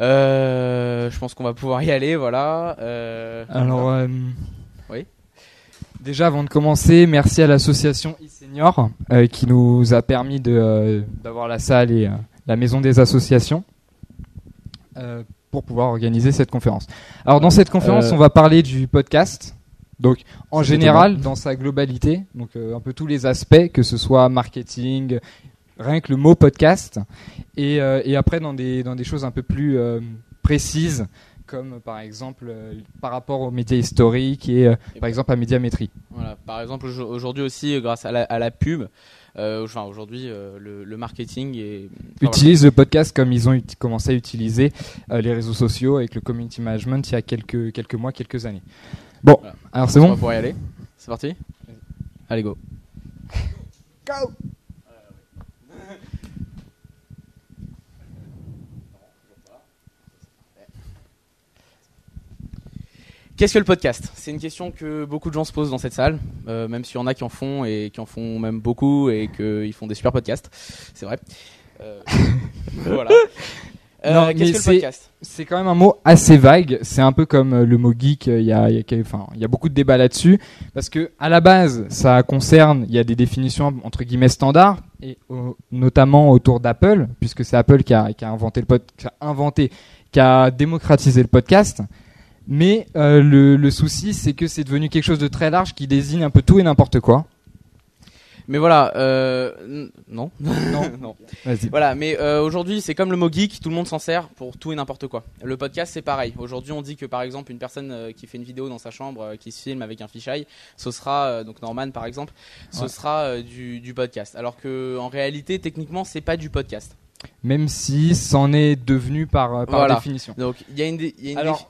Euh, je pense qu'on va pouvoir y aller, voilà. Euh, Alors, euh, Oui. Déjà, avant de commencer, merci à l'association e-senior qui nous a permis de, d'avoir la salle et la maison des associations pour pouvoir organiser cette conférence. Alors, dans cette conférence, on va parler du podcast. Donc, en général, dans sa globalité, donc un peu tous les aspects, que ce soit marketing, rien que le mot podcast, et, euh, et après dans des dans des choses un peu plus euh, précises, comme par exemple euh, par rapport aux médias historiques et euh, par exemple à médiamétrie. Voilà. Par exemple, aujo- aujourd'hui aussi, euh, grâce à la, à la pub, euh, enfin aujourd'hui, euh, le, le marketing est. enfin, Utilise le podcast comme ils ont commencé à utiliser euh, les réseaux sociaux avec le community management il y a quelques quelques mois, quelques années. Bon, Voilà. alors c'est voilà. On bon. va pouvoir y aller. C'est parti? Allez go. Qu'est-ce que le podcast? C'est une question que beaucoup de gens se posent dans cette salle, euh, même s'il y en a qui en font et qui en font même beaucoup et qu'ils font des super podcasts. C'est vrai. Euh, voilà. Euh, Non, mais Qu'est-ce que le c'est- podcast? C'est quand même un mot assez vague. C'est un peu comme euh, le mot geek. Il y a, il y, a, enfin, il y a beaucoup de débats là-dessus parce que à la base, ça concerne. Il y a des définitions entre guillemets standards et au- notamment autour d'Apple, puisque c'est Apple qui a, qui a inventé le pod, qui a inventé, qui a démocratisé le podcast. Mais euh, le, le souci, c'est que c'est devenu quelque chose de très large qui désigne un peu tout et n'importe quoi. Mais voilà, euh, non. Non. non. Vas-y. Voilà, mais euh, aujourd'hui, c'est comme le mot geek, tout le monde s'en sert pour tout et n'importe quoi. Le podcast, c'est pareil. Aujourd'hui, on dit que par exemple, une personne qui fait une vidéo dans sa chambre, qui se filme avec un fisheye, ce sera, donc Norman par exemple, ce Ouais. sera du, du podcast. Alors que en réalité, techniquement, c'est pas du podcast. Même si c'en est devenu par, par Voilà. définition. Donc, il y a une. y a une Alors,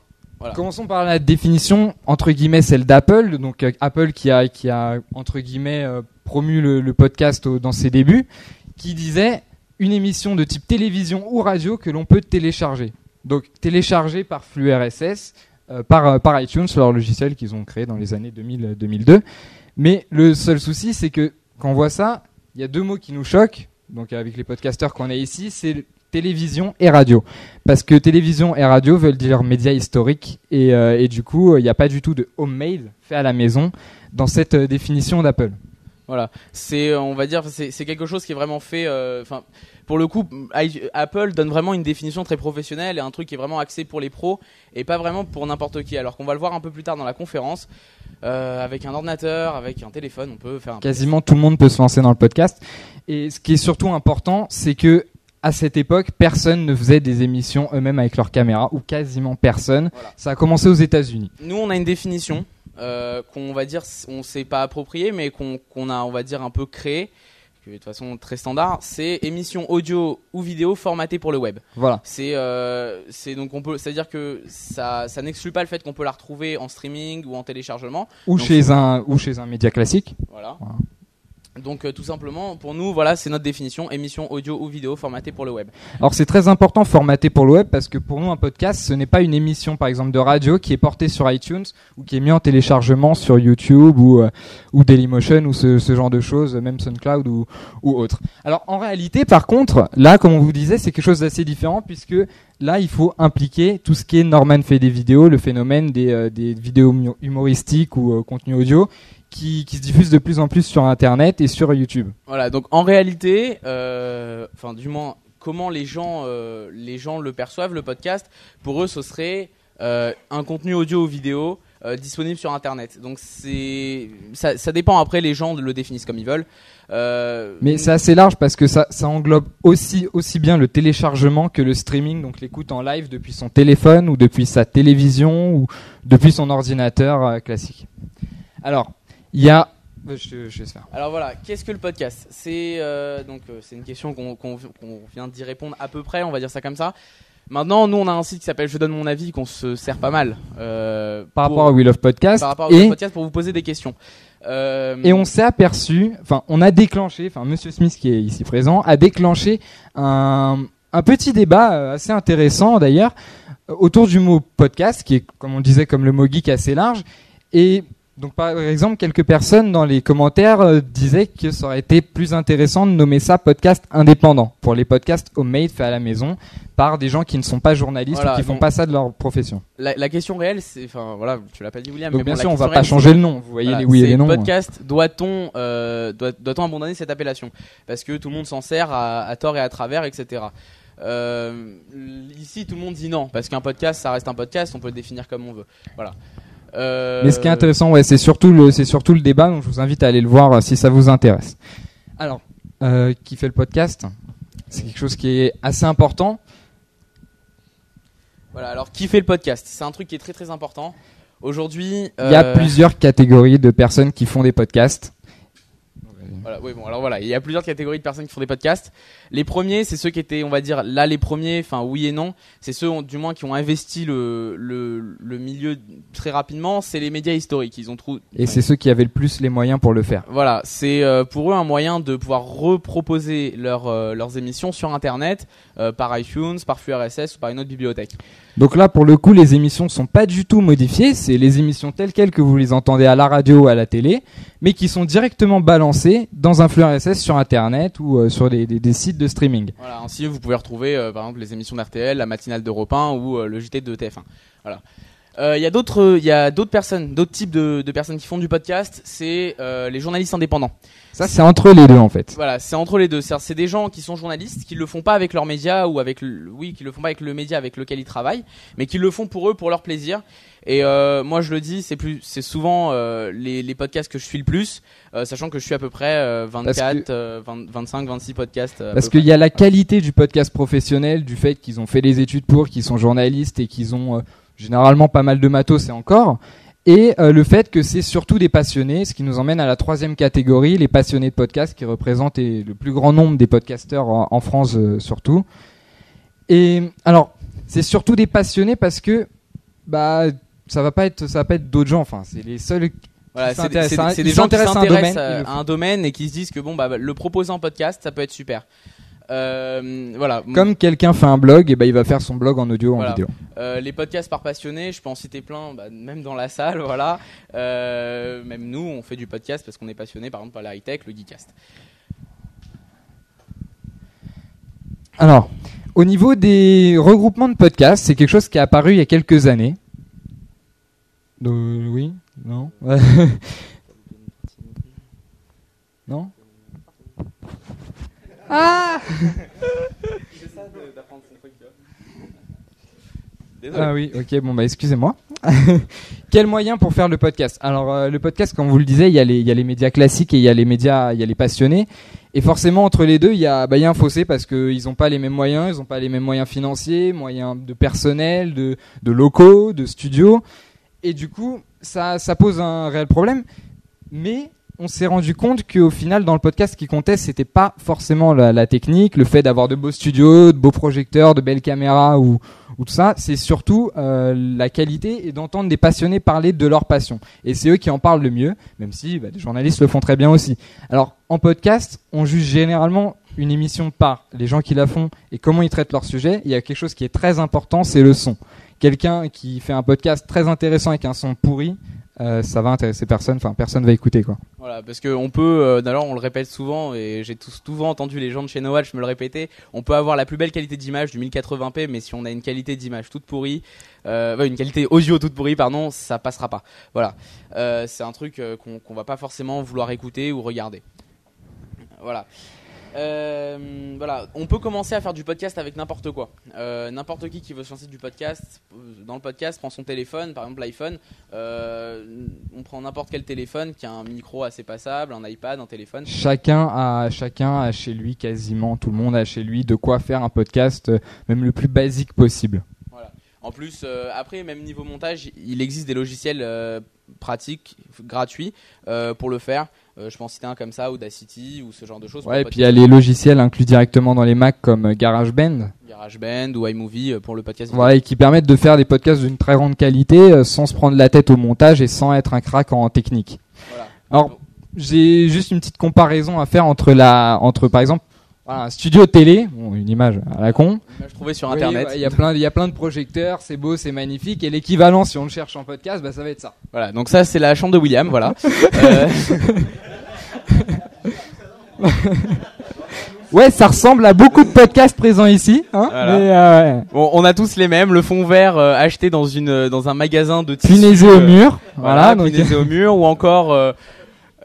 Commençons par la définition entre guillemets celle d'Apple, donc euh, Apple qui a qui a entre guillemets euh, promu le, podcast au- dans ses débuts, qui disait une émission de type télévision ou radio que l'on peut télécharger. Donc télécharger par flux RSS, euh, par euh, par iTunes, leur logiciel qu'ils ont créé dans les années 2000-2002. Mais le seul souci, c'est que quand on voit ça, il y a deux mots qui nous choquent. Donc avec les podcasteurs qu'on a ici, c'est télévision et radio. Parce que télévision et radio veulent dire médias historiques et, euh, et du coup, il n'y a pas du tout de homemade fait à la maison dans cette euh, définition d'Apple. Voilà, c'est, euh, on va dire, c'est quelque chose qui est vraiment fait. euh, Enfin, pour le coup, I- Apple donne vraiment une définition très professionnelle et un truc qui est vraiment axé pour les pros et pas vraiment pour n'importe qui. Alors qu'on va le voir un peu plus tard dans la conférence, euh, avec un ordinateur, avec un téléphone, on peut faire un Quasiment tout le monde peut se lancer dans le podcast. Et ce qui est surtout important, c'est que à cette époque, personne ne faisait des émissions eux-mêmes avec leur caméra, ou quasiment personne. Voilà. Ça a commencé aux États-Unis. Nous, on a une définition euh, qu'on va dire, on s'est pas approprié, mais qu'on a, on va dire, un peu créé, que de toute façon très standard. C'est émission audio ou vidéo formatée pour le web. Voilà. C'est, euh, donc on peut, c'est-à-dire que ça, ça n'exclut pas le fait qu'on peut la retrouver en streaming ou en téléchargement. Ou Donc, chez un, ou chez un média classique. Voilà. Voilà. Donc euh, tout simplement, pour nous, voilà, c'est notre définition émission audio ou vidéo formatée pour le web. Alors c'est très important formaté pour le web parce que pour nous un podcast ce n'est pas une émission par exemple de radio qui est portée sur iTunes ou qui est mis en téléchargement sur YouTube ou euh, ou Dailymotion ou ce, ce genre de choses même SoundCloud ou ou autre. Alors en réalité par contre là comme on vous disait c'est quelque chose d'assez différent puisque là il faut impliquer tout ce qui est Norman fait des vidéos le phénomène des euh, des vidéos humoristiques ou euh, contenu audio qui qui se diffusent de plus en plus sur internet et sur YouTube. Voilà. Donc en réalité, euh, enfin du moins, comment les gens, euh, les gens le perçoivent le podcast Pour eux, ce serait euh, un contenu audio ou vidéo euh, disponible sur Internet. Donc c'est, ça, ça dépend. Après, les gens le définissent comme ils veulent. Mais c'est assez large parce que ça, ça englobe aussi, aussi bien le téléchargement que le streaming, donc l'écoute en live depuis son téléphone ou depuis sa télévision ou depuis son ordinateur classique. Alors, il y a... euh, Je, je laisse faire. Alors voilà, qu'est-ce que le podcast? C'est euh, donc euh, c'est une question qu'on vient d'y répondre à peu près, on va dire ça comme ça. Maintenant, nous on a un site qui s'appelle Je donne mon avis qu'on se sert pas mal euh, Par pour- rapport à We Love Podcast. par rapport au et, podcast pour vous poser des questions. Euh, et on s'est aperçu, enfin on a déclenché, enfin Monsieur Smith qui est ici présent, a déclenché un, un petit débat assez intéressant d'ailleurs autour du mot podcast, qui est comme on le disait comme le mot geek assez large. Et Donc par exemple, quelques personnes dans les commentaires euh, disaient que ça aurait été plus intéressant de nommer ça podcast indépendant pour les podcasts homemade faits à la maison par des gens qui ne sont pas journalistes Voilà, ou qui font pas ça de leur profession. La, la question réelle, c'est, enfin voilà, tu l'as pas dit William, Donc mais bien bon, sûr, on va pas changer le nom. Vous voyez Voilà, les oui et les non. podcast, doit-on euh, doit, doit-on abandonner cette appellation? Parce que tout le monde s'en sert à, à tort et à travers, etc. Euh, ici, tout le monde dit non, parce qu'un podcast, ça reste un podcast, on peut le définir comme on veut. Voilà. Euh, Mais ce qui est intéressant, ouais, c'est surtout le, c'est surtout le débat. Donc je vous invite à aller le voir euh, si ça vous intéresse. Alors, euh, qui fait le podcast C'est quelque chose qui est assez important. Voilà. Alors, qui fait le podcast? C'est un truc qui est très très important. Aujourd'hui, Il y a euh, plusieurs catégories de personnes qui font des podcasts. Voilà, oui, bon, alors voilà, il y a plusieurs catégories de personnes qui font des podcasts. Les premiers, c'est ceux qui étaient, on va dire, là les premiers, enfin oui et non, c'est ceux du moins qui ont investi le, le, le milieu très rapidement, c'est les médias historiques. Ils ont trouvé. Et c'est ceux qui avaient le plus les moyens pour le faire. Voilà, c'est euh, pour eux un moyen de pouvoir reproposer leur, euh, leurs émissions sur Internet, euh, par iTunes, par flux RSS ou par une autre bibliothèque. Donc là, pour le coup, les émissions sont pas du tout modifiées. C'est les émissions telles quelles que vous les entendez à la radio ou à la télé, mais qui sont directement balancées dans un flux RSS sur Internet ou euh, sur des, sites de streaming. Voilà, ainsi vous pouvez retrouver euh, par exemple les émissions d'RTL, la matinale d'Europe 1 ou euh, le JT de TF1. Voilà. Euh, Il y a d'autres, il y a d'autres personnes, d'autres types de, de personnes qui font du podcast. C'est euh, les journalistes indépendants. Ça, c'est entre les deux en fait. Voilà, c'est entre les deux. C'est c'est des gens qui sont journalistes, qui le font pas avec leurs médias ou avec, le, oui, qui le font pas avec le média avec lequel ils travaillent, mais qui le font pour eux, pour leur plaisir. Et euh, moi, je le dis, c'est plus, c'est souvent euh, les, les podcasts que je suis le plus, euh, sachant que je suis à peu près euh, 24, que- euh, 20 25, 26 podcasts. Parce qu'il y a la qualité du podcast professionnel, du fait qu'ils ont fait les études pour, qu'ils sont journalistes et qu'ils ont euh, généralement pas mal de matos et encore. Et euh, le fait que c'est surtout des passionnés, ce qui nous emmène à la troisième catégorie, les passionnés de podcast, qui représentent le plus grand nombre des podcasteurs en, en France euh, surtout. Et alors, c'est surtout des passionnés parce que bah ça va pas être ça va pas être d'autres gens. Enfin, c'est les seuls. Voilà, c'est des, des- gens qui s'intéressent à à un domaine et qui se disent que bon bah le proposer en podcast ça peut être super. Euh, voilà. Comme quelqu'un fait un blog, et ben il va faire son blog en audio ou en vidéo. Euh, les podcasts par passionnés, je peux en citer plein, bah, même dans la salle, voilà. Euh, même nous, on fait du podcast parce qu'on est passionné, par exemple par la high tech, le geekcast. Alors, au niveau des regroupements de podcasts, c'est quelque chose qui est apparu il y a quelques années. Oui Non? Ah Désolé. Ah oui, ok, bon bah excusez-moi. Quel moyen pour faire le podcast? Alors euh, le podcast, comme vous le disiez, il y, a les, il y a les médias classiques et il y a les médias, il y a les passionnés. Et forcément entre les deux, il y a, bah, il y a un fossé parce qu'ils n'ont pas les mêmes moyens, ils n'ont pas les mêmes moyens financiers, moyens de personnel, de, de locaux, de studios. Et du coup, ça, ça pose un réel problème. Mais on s'est rendu compte qu'au final, dans le podcast, ce qui comptait, c'était pas forcément la, technique, le fait d'avoir de beaux studios, de beaux projecteurs, de belles caméras ou, ou tout ça. C'est surtout euh, la qualité et d'entendre des passionnés parler de leur passion. Et c'est eux qui en parlent le mieux, même si bah, les journalistes le font très bien aussi. Alors, en podcast, on juge généralement une émission par les gens qui la font et comment ils traitent leur sujet. Il y a quelque chose qui est très important, c'est le son. Quelqu'un qui fait un podcast très intéressant avec un son pourri, euh, ça va intéresser personne. Enfin, personne va écouter quoi. Voilà, parce que on peut, euh, d'ailleurs on le répète souvent, et j'ai souvent entendu les gens de chez Nowatch me le répéter, on peut avoir la plus belle qualité d'image du 1080p, mais si on a une qualité d'image toute pourrie, euh, une qualité audio toute pourrie, pardon, ça passera pas. Voilà, Euh, c'est un truc euh, qu'on qu'on va pas forcément vouloir écouter ou regarder. Voilà. Euh, voilà, on peut commencer à faire du podcast avec n'importe quoi. Euh, n'importe qui qui veut se lancer du podcast, euh, dans le podcast, prend son téléphone, par exemple l'iPhone. Euh, on prend n'importe quel téléphone qui a un micro assez passable, un iPad, un téléphone. Chacun a, chacun a chez lui quasiment tout le monde a chez lui de quoi faire un podcast, même le plus basique possible. Voilà. En plus, après, même niveau montage, il existe des logiciels pratiques, gratuits, pour le faire. Euh, je peux en citer un comme ça, Audacity, ou ce genre de choses. Ouais, et puis il y a les logiciels inclus directement dans les Mac comme euh, GarageBand, GarageBand ou iMovie euh, pour le podcast. voilà, et qui permettent de faire des podcasts d'une très grande qualité sans se prendre la tête au montage et sans être un crack en technique. Voilà. Alors, j'ai juste une petite comparaison à faire entre la, entre par exemple, voilà, un studio télé, bon, une image à la con. Je trouvais sur Oui, internet. ouais, Il y a plein, il y a plein de projecteurs, c'est beau, c'est magnifique. Et l'équivalent, si on le cherche en podcast, bah ça va être ça. Voilà, donc ça c'est la chambre de William, voilà. Euh, Ouais, ça ressemble à beaucoup de podcasts présents ici. Hein Voilà. mais, euh, ouais. bon, on a tous les mêmes, le fond vert euh, acheté dans une euh, dans un magasin de tissus. Punaisé au mur. Voilà, donc, punaisé au mur ou encore euh,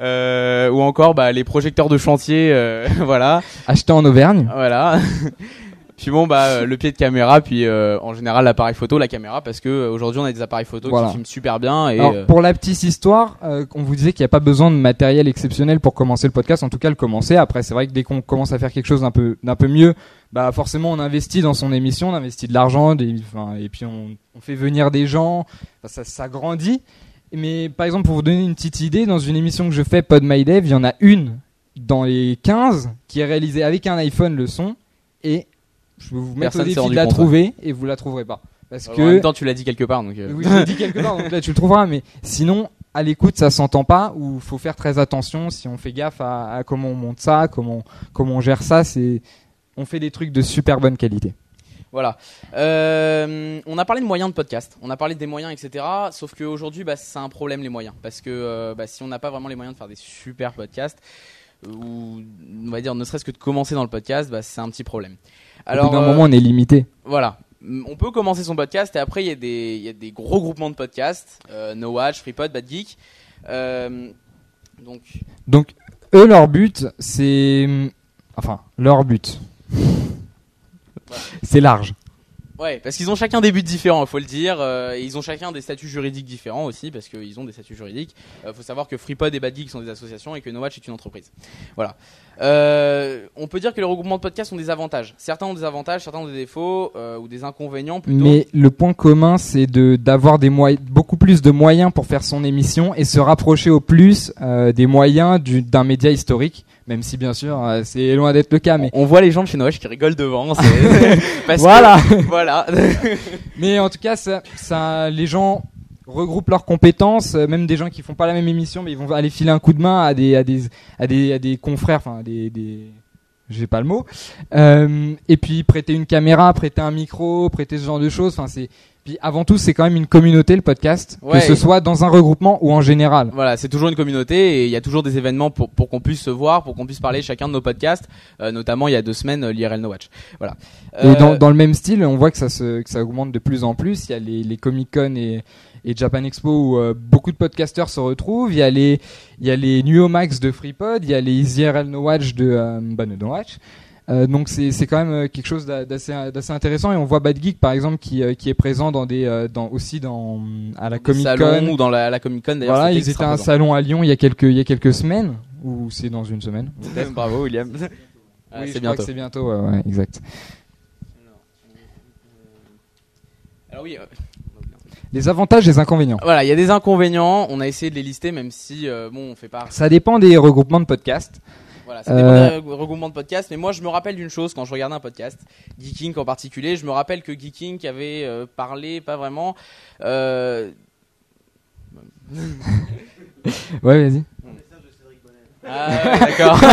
euh, ou encore bah, les projecteurs de chantier, euh, voilà, acheté en Auvergne. voilà. puis bon bah euh, le pied de caméra, puis euh, en général l'appareil photo, la caméra, parce que euh, aujourd'hui on a des appareils photo Voilà. qui filment super bien et Alors, pour la petite histoire, euh, on vous disait qu'il n'y a pas besoin de matériel exceptionnel pour commencer le podcast. En tout cas, le commencer. Après, c'est vrai que dès qu'on commence à faire quelque chose d'un peu, d'un peu mieux, bah forcément, on investit dans son émission, on investit de l'argent, enfin, et puis on, on fait venir des gens. Ça, ça grandit. Mais par exemple, pour vous donner une petite idée, dans une émission que je fais, Pod My Dev, il y en a une dans les 15 qui est réalisée avec un iPhone le son et je vais vous mettre Personne au s'est défi rendu de la compte, trouver et vous la trouverez pas. Parce en que même temps tu l'as dit quelque part donc. euh, oui, je l'ai dit quelque part, donc là tu le trouveras, mais sinon, à l'écoute, ça s'entend pas, ou faut faire très attention si on fait gaffe à, à comment on monte ça, comment, comment on gère ça, c'est, on fait des trucs de super bonne qualité. Voilà. Euh, on a parlé de moyens de podcast, on a parlé des moyens, etc. Sauf qu'aujourd'hui, bah, c'est un problème les moyens. Parce que euh, bah, si on n'a pas vraiment les moyens de faire des super podcasts, euh, ou on va dire ne serait-ce que de commencer dans le podcast, bah, c'est un petit problème. Alors, Au bout d'un euh, moment, on est limité. voilà. On peut commencer son podcast et après il y, a des- il y a des gros groupements de podcasts, euh, No Watch, FreePod, Bad Geek. Euh, donc Donc, eux, leur but, c'est, enfin, leur but, c'est large. Ouais, parce qu'ils ont chacun des buts différents, faut le dire. euh, et ils ont chacun des statuts juridiques différents aussi, parce qu'ils ont des statuts juridiques. Il faut savoir que FreePod et Bad sont des associations et que No Watch est une entreprise. Voilà. Euh, on peut dire que les regroupements de podcasts ont des avantages. Certains ont des avantages, certains ont des défauts euh, ou des inconvénients. Mais le point commun, c'est de d'avoir des beaucoup plus de moyens pour faire son émission et se rapprocher au plus euh, des moyens du- d'un média historique, même si bien sûr euh, c'est loin d'être le cas. Mais On voit les gens de chez No Watch qui rigolent devant. que- voilà. voilà. Mais en tout cas, ça, ça, les gens regroupent leurs compétences, euh, même des gens qui font pas la même émission, mais ils vont aller filer un coup de main à des à des à des, à des confrères, enfin des, des j'ai pas le mot. Euh, et puis prêter une caméra, prêter un micro, prêter ce genre de choses. Enfin c'est puis avant tout, c'est quand même une communauté le podcast, Ouais. que ce soit dans un regroupement ou en général. Voilà, c'est toujours une communauté et il y a toujours des événements pour, pour qu'on puisse se voir, pour qu'on puisse parler chacun de nos podcasts. Euh, notamment, il y a deux semaines, euh, l'IRL No Watch. Voilà. Et Euh, dans, dans le même style, on voit que ça, se, que ça augmente de plus en plus. Il y a les, les Comic Con et, et Japan Expo où euh, beaucoup de podcasters se retrouvent. Il y a les, il y a les Nuomax de FreePod, il y a les IRL No Watch de euh, bah, No Watch. Euh, donc c'est c'est quand même euh, quelque chose d'a- d'assez d'assez intéressant et on voit Bad Geek par exemple qui, euh, qui est présent dans des dans aussi dans à la Comic Con ou dans la, la Comic Con d'ailleurs. voilà ils étaient à un présent. salon à Lyon il y a quelques il y a quelques semaines ou c'est dans une semaine Bravo, William. Ah, Oui, c'est bientôt. c'est bientôt ouais, ouais, exact Alors oui. euh, les avantages et les inconvénients Voilà, il y a des inconvénients. On a essayé de les lister, même si euh, bon, on fait pas. ça dépend des regroupements de podcasts Voilà, ça dépend Euh, des regroupements de podcasts. Mais moi, je me rappelle d'une chose quand je regardais un podcast, Geeking en particulier. Je me rappelle que Geeking avait euh, parlé, pas vraiment. Euh, ouais vas-y Ah, d'accord.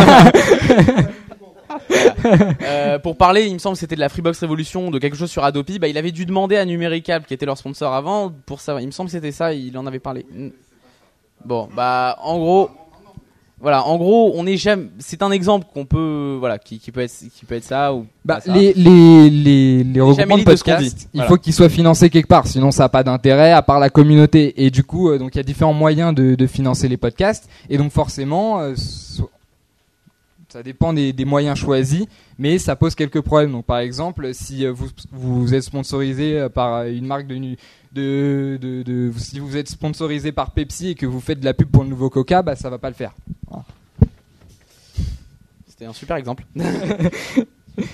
Voilà. Euh, pour parler, il me semble que c'était de la Freebox Revolution, de quelque chose sur Adopi. Bah, il avait dû demander à Numéricable, qui était leur sponsor avant, pour savoir. Il me semble que c'était ça. Il en avait parlé. Bon, bah, en gros, voilà, en gros, on est jamais. C'est un exemple qu'on peut, voilà, qui, qui peut être, qui peut être ça ou. Bah, ça. les, les, les, les regroupements de podcasts, il Voilà. faut qu'ils soient financés quelque part, sinon ça n'a pas d'intérêt à part la communauté. Et du coup, euh, donc il y a différents moyens de, de financer les podcasts. Et donc forcément, euh, ça dépend des, des moyens choisis, mais ça pose quelques problèmes. Donc par exemple, si euh, vous, vous êtes sponsorisé euh, par une marque de, nu- de, de, de- si vous êtes sponsorisé par Pepsi et que vous faites de la pub pour le nouveau Coca, bah ça va pas le faire. C'était un super exemple.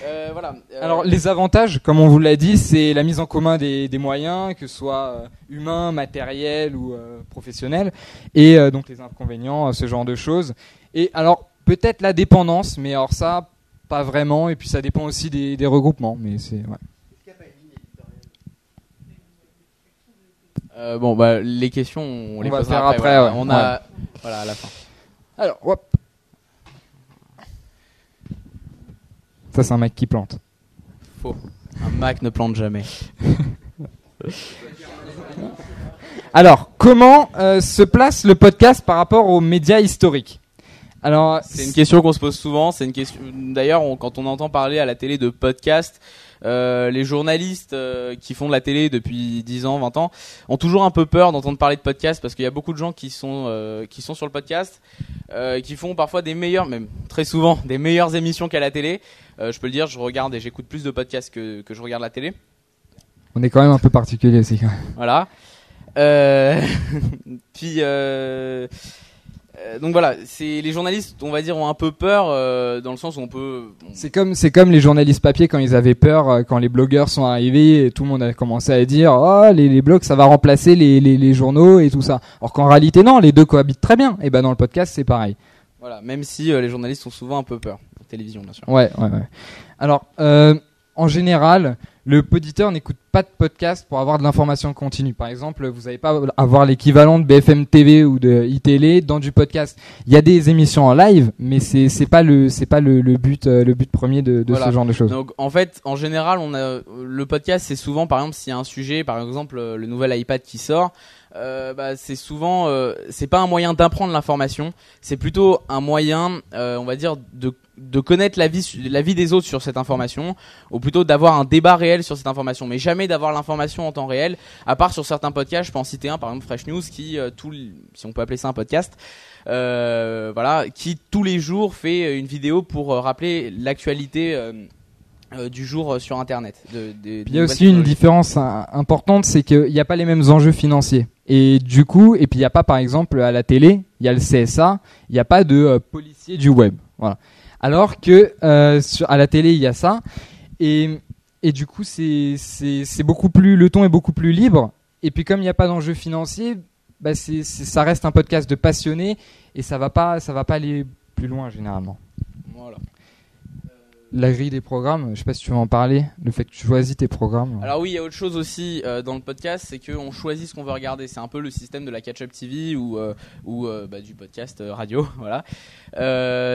Euh, voilà. Euh, Alors les avantages, comme on vous l'a dit, c'est la mise en commun des, des moyens, que ce soit euh, humains, matériels ou euh, professionnels, et euh, donc les inconvénients, euh, ce genre de choses. Et alors peut-être la dépendance, mais alors ça, pas vraiment. Et puis ça dépend aussi des, des regroupements, mais c'est ouais. euh, bon, bah, les questions, on, On les va faire après. après, voilà. ouais. On a, voilà, à la fin. Alors hop. Ça, c'est un Mac qui plante. Faux. Un Mac ne plante jamais. Alors, comment euh, se place le podcast par rapport aux médias historiques? Alors, C'est une question qu'on se pose souvent. C'est une question. D'ailleurs, on- quand on entend parler à la télé de podcast, euh, les journalistes euh, qui font de la télé depuis 10 ans, 20 ans, ont toujours un peu peur d'entendre parler de podcast parce qu'il y a beaucoup de gens qui sont euh, qui sont sur le podcast, euh, qui font parfois des meilleures, même très souvent des meilleures émissions qu'à la télé. Euh, je peux le dire, je regarde et j'écoute plus de podcasts que que je regarde la télé. on est quand même un peu particulier aussi. Voilà. Euh, puis donc voilà, c'est les journalistes, on va dire, ont un peu peur euh, dans le sens où on peut. on- C'est comme, c'est comme les journalistes papier quand ils avaient peur, euh, quand les blogueurs sont arrivés, et tout le monde a commencé à dire, oh, les, les blogs, ça va remplacer les, les, les journaux et tout ça. Alors qu'en réalité, non, les deux cohabitent très bien. Et ben, dans le podcast, c'est pareil. Voilà, même si euh, les journalistes ont souvent un peu peur. En télévision, bien sûr. Ouais, ouais, ouais. Alors, euh, en général, le poditeur n'écoute pas de podcast pour avoir de l'information continue. Par exemple, vous n'allez pas avoir l'équivalent de BFM TV ou de iTélé dans du podcast. Il y a des émissions en live, mais c'est c'est pas le c'est pas le, le but euh, le but premier de, de Voilà. ce genre de choses. Donc en fait, en général, on a le podcast, c'est souvent, par exemple, s'il y a un sujet, par exemple, euh, le nouvel iPad qui sort. Euh, bah, c'est souvent, euh, c'est pas un moyen d'apprendre l'information, c'est plutôt un moyen, euh, on va dire, de, de connaître la vie, la vie des autres sur cette information, ou plutôt d'avoir un débat réel sur cette information, mais jamais d'avoir l'information en temps réel, à part sur certains podcasts, je peux en citer un, par exemple Fresh News, qui, euh, tout, si on peut appeler ça un podcast, euh, voilà, qui tous les jours fait une vidéo pour euh, rappeler l'actualité euh, euh, du jour euh, sur Internet. De, de- Puis il y a aussi une différence importante, c'est qu'il n'y a pas les mêmes enjeux financiers. Et du coup, et puis il n'y a pas par exemple à la télé, il y a le CSA, il n'y a pas de euh, policier du web. Voilà. Alors que euh, à la télé, il y a ça. Et, et du coup, c'est beaucoup plus, le ton est beaucoup plus libre. Et puis comme il n'y a pas d'enjeu financier, bah c'est- ça reste un podcast de passionnés et ça va va pas aller plus loin généralement. Voilà. La grille des programmes, je sais pas si tu veux en parler, le fait que tu choisis tes programmes. Alors oui, il y a autre chose aussi euh, dans le podcast, c'est qu'on choisit ce qu'on veut regarder. C'est un peu le système de la catch-up TV ou euh, ou euh, bah, du podcast radio, voilà.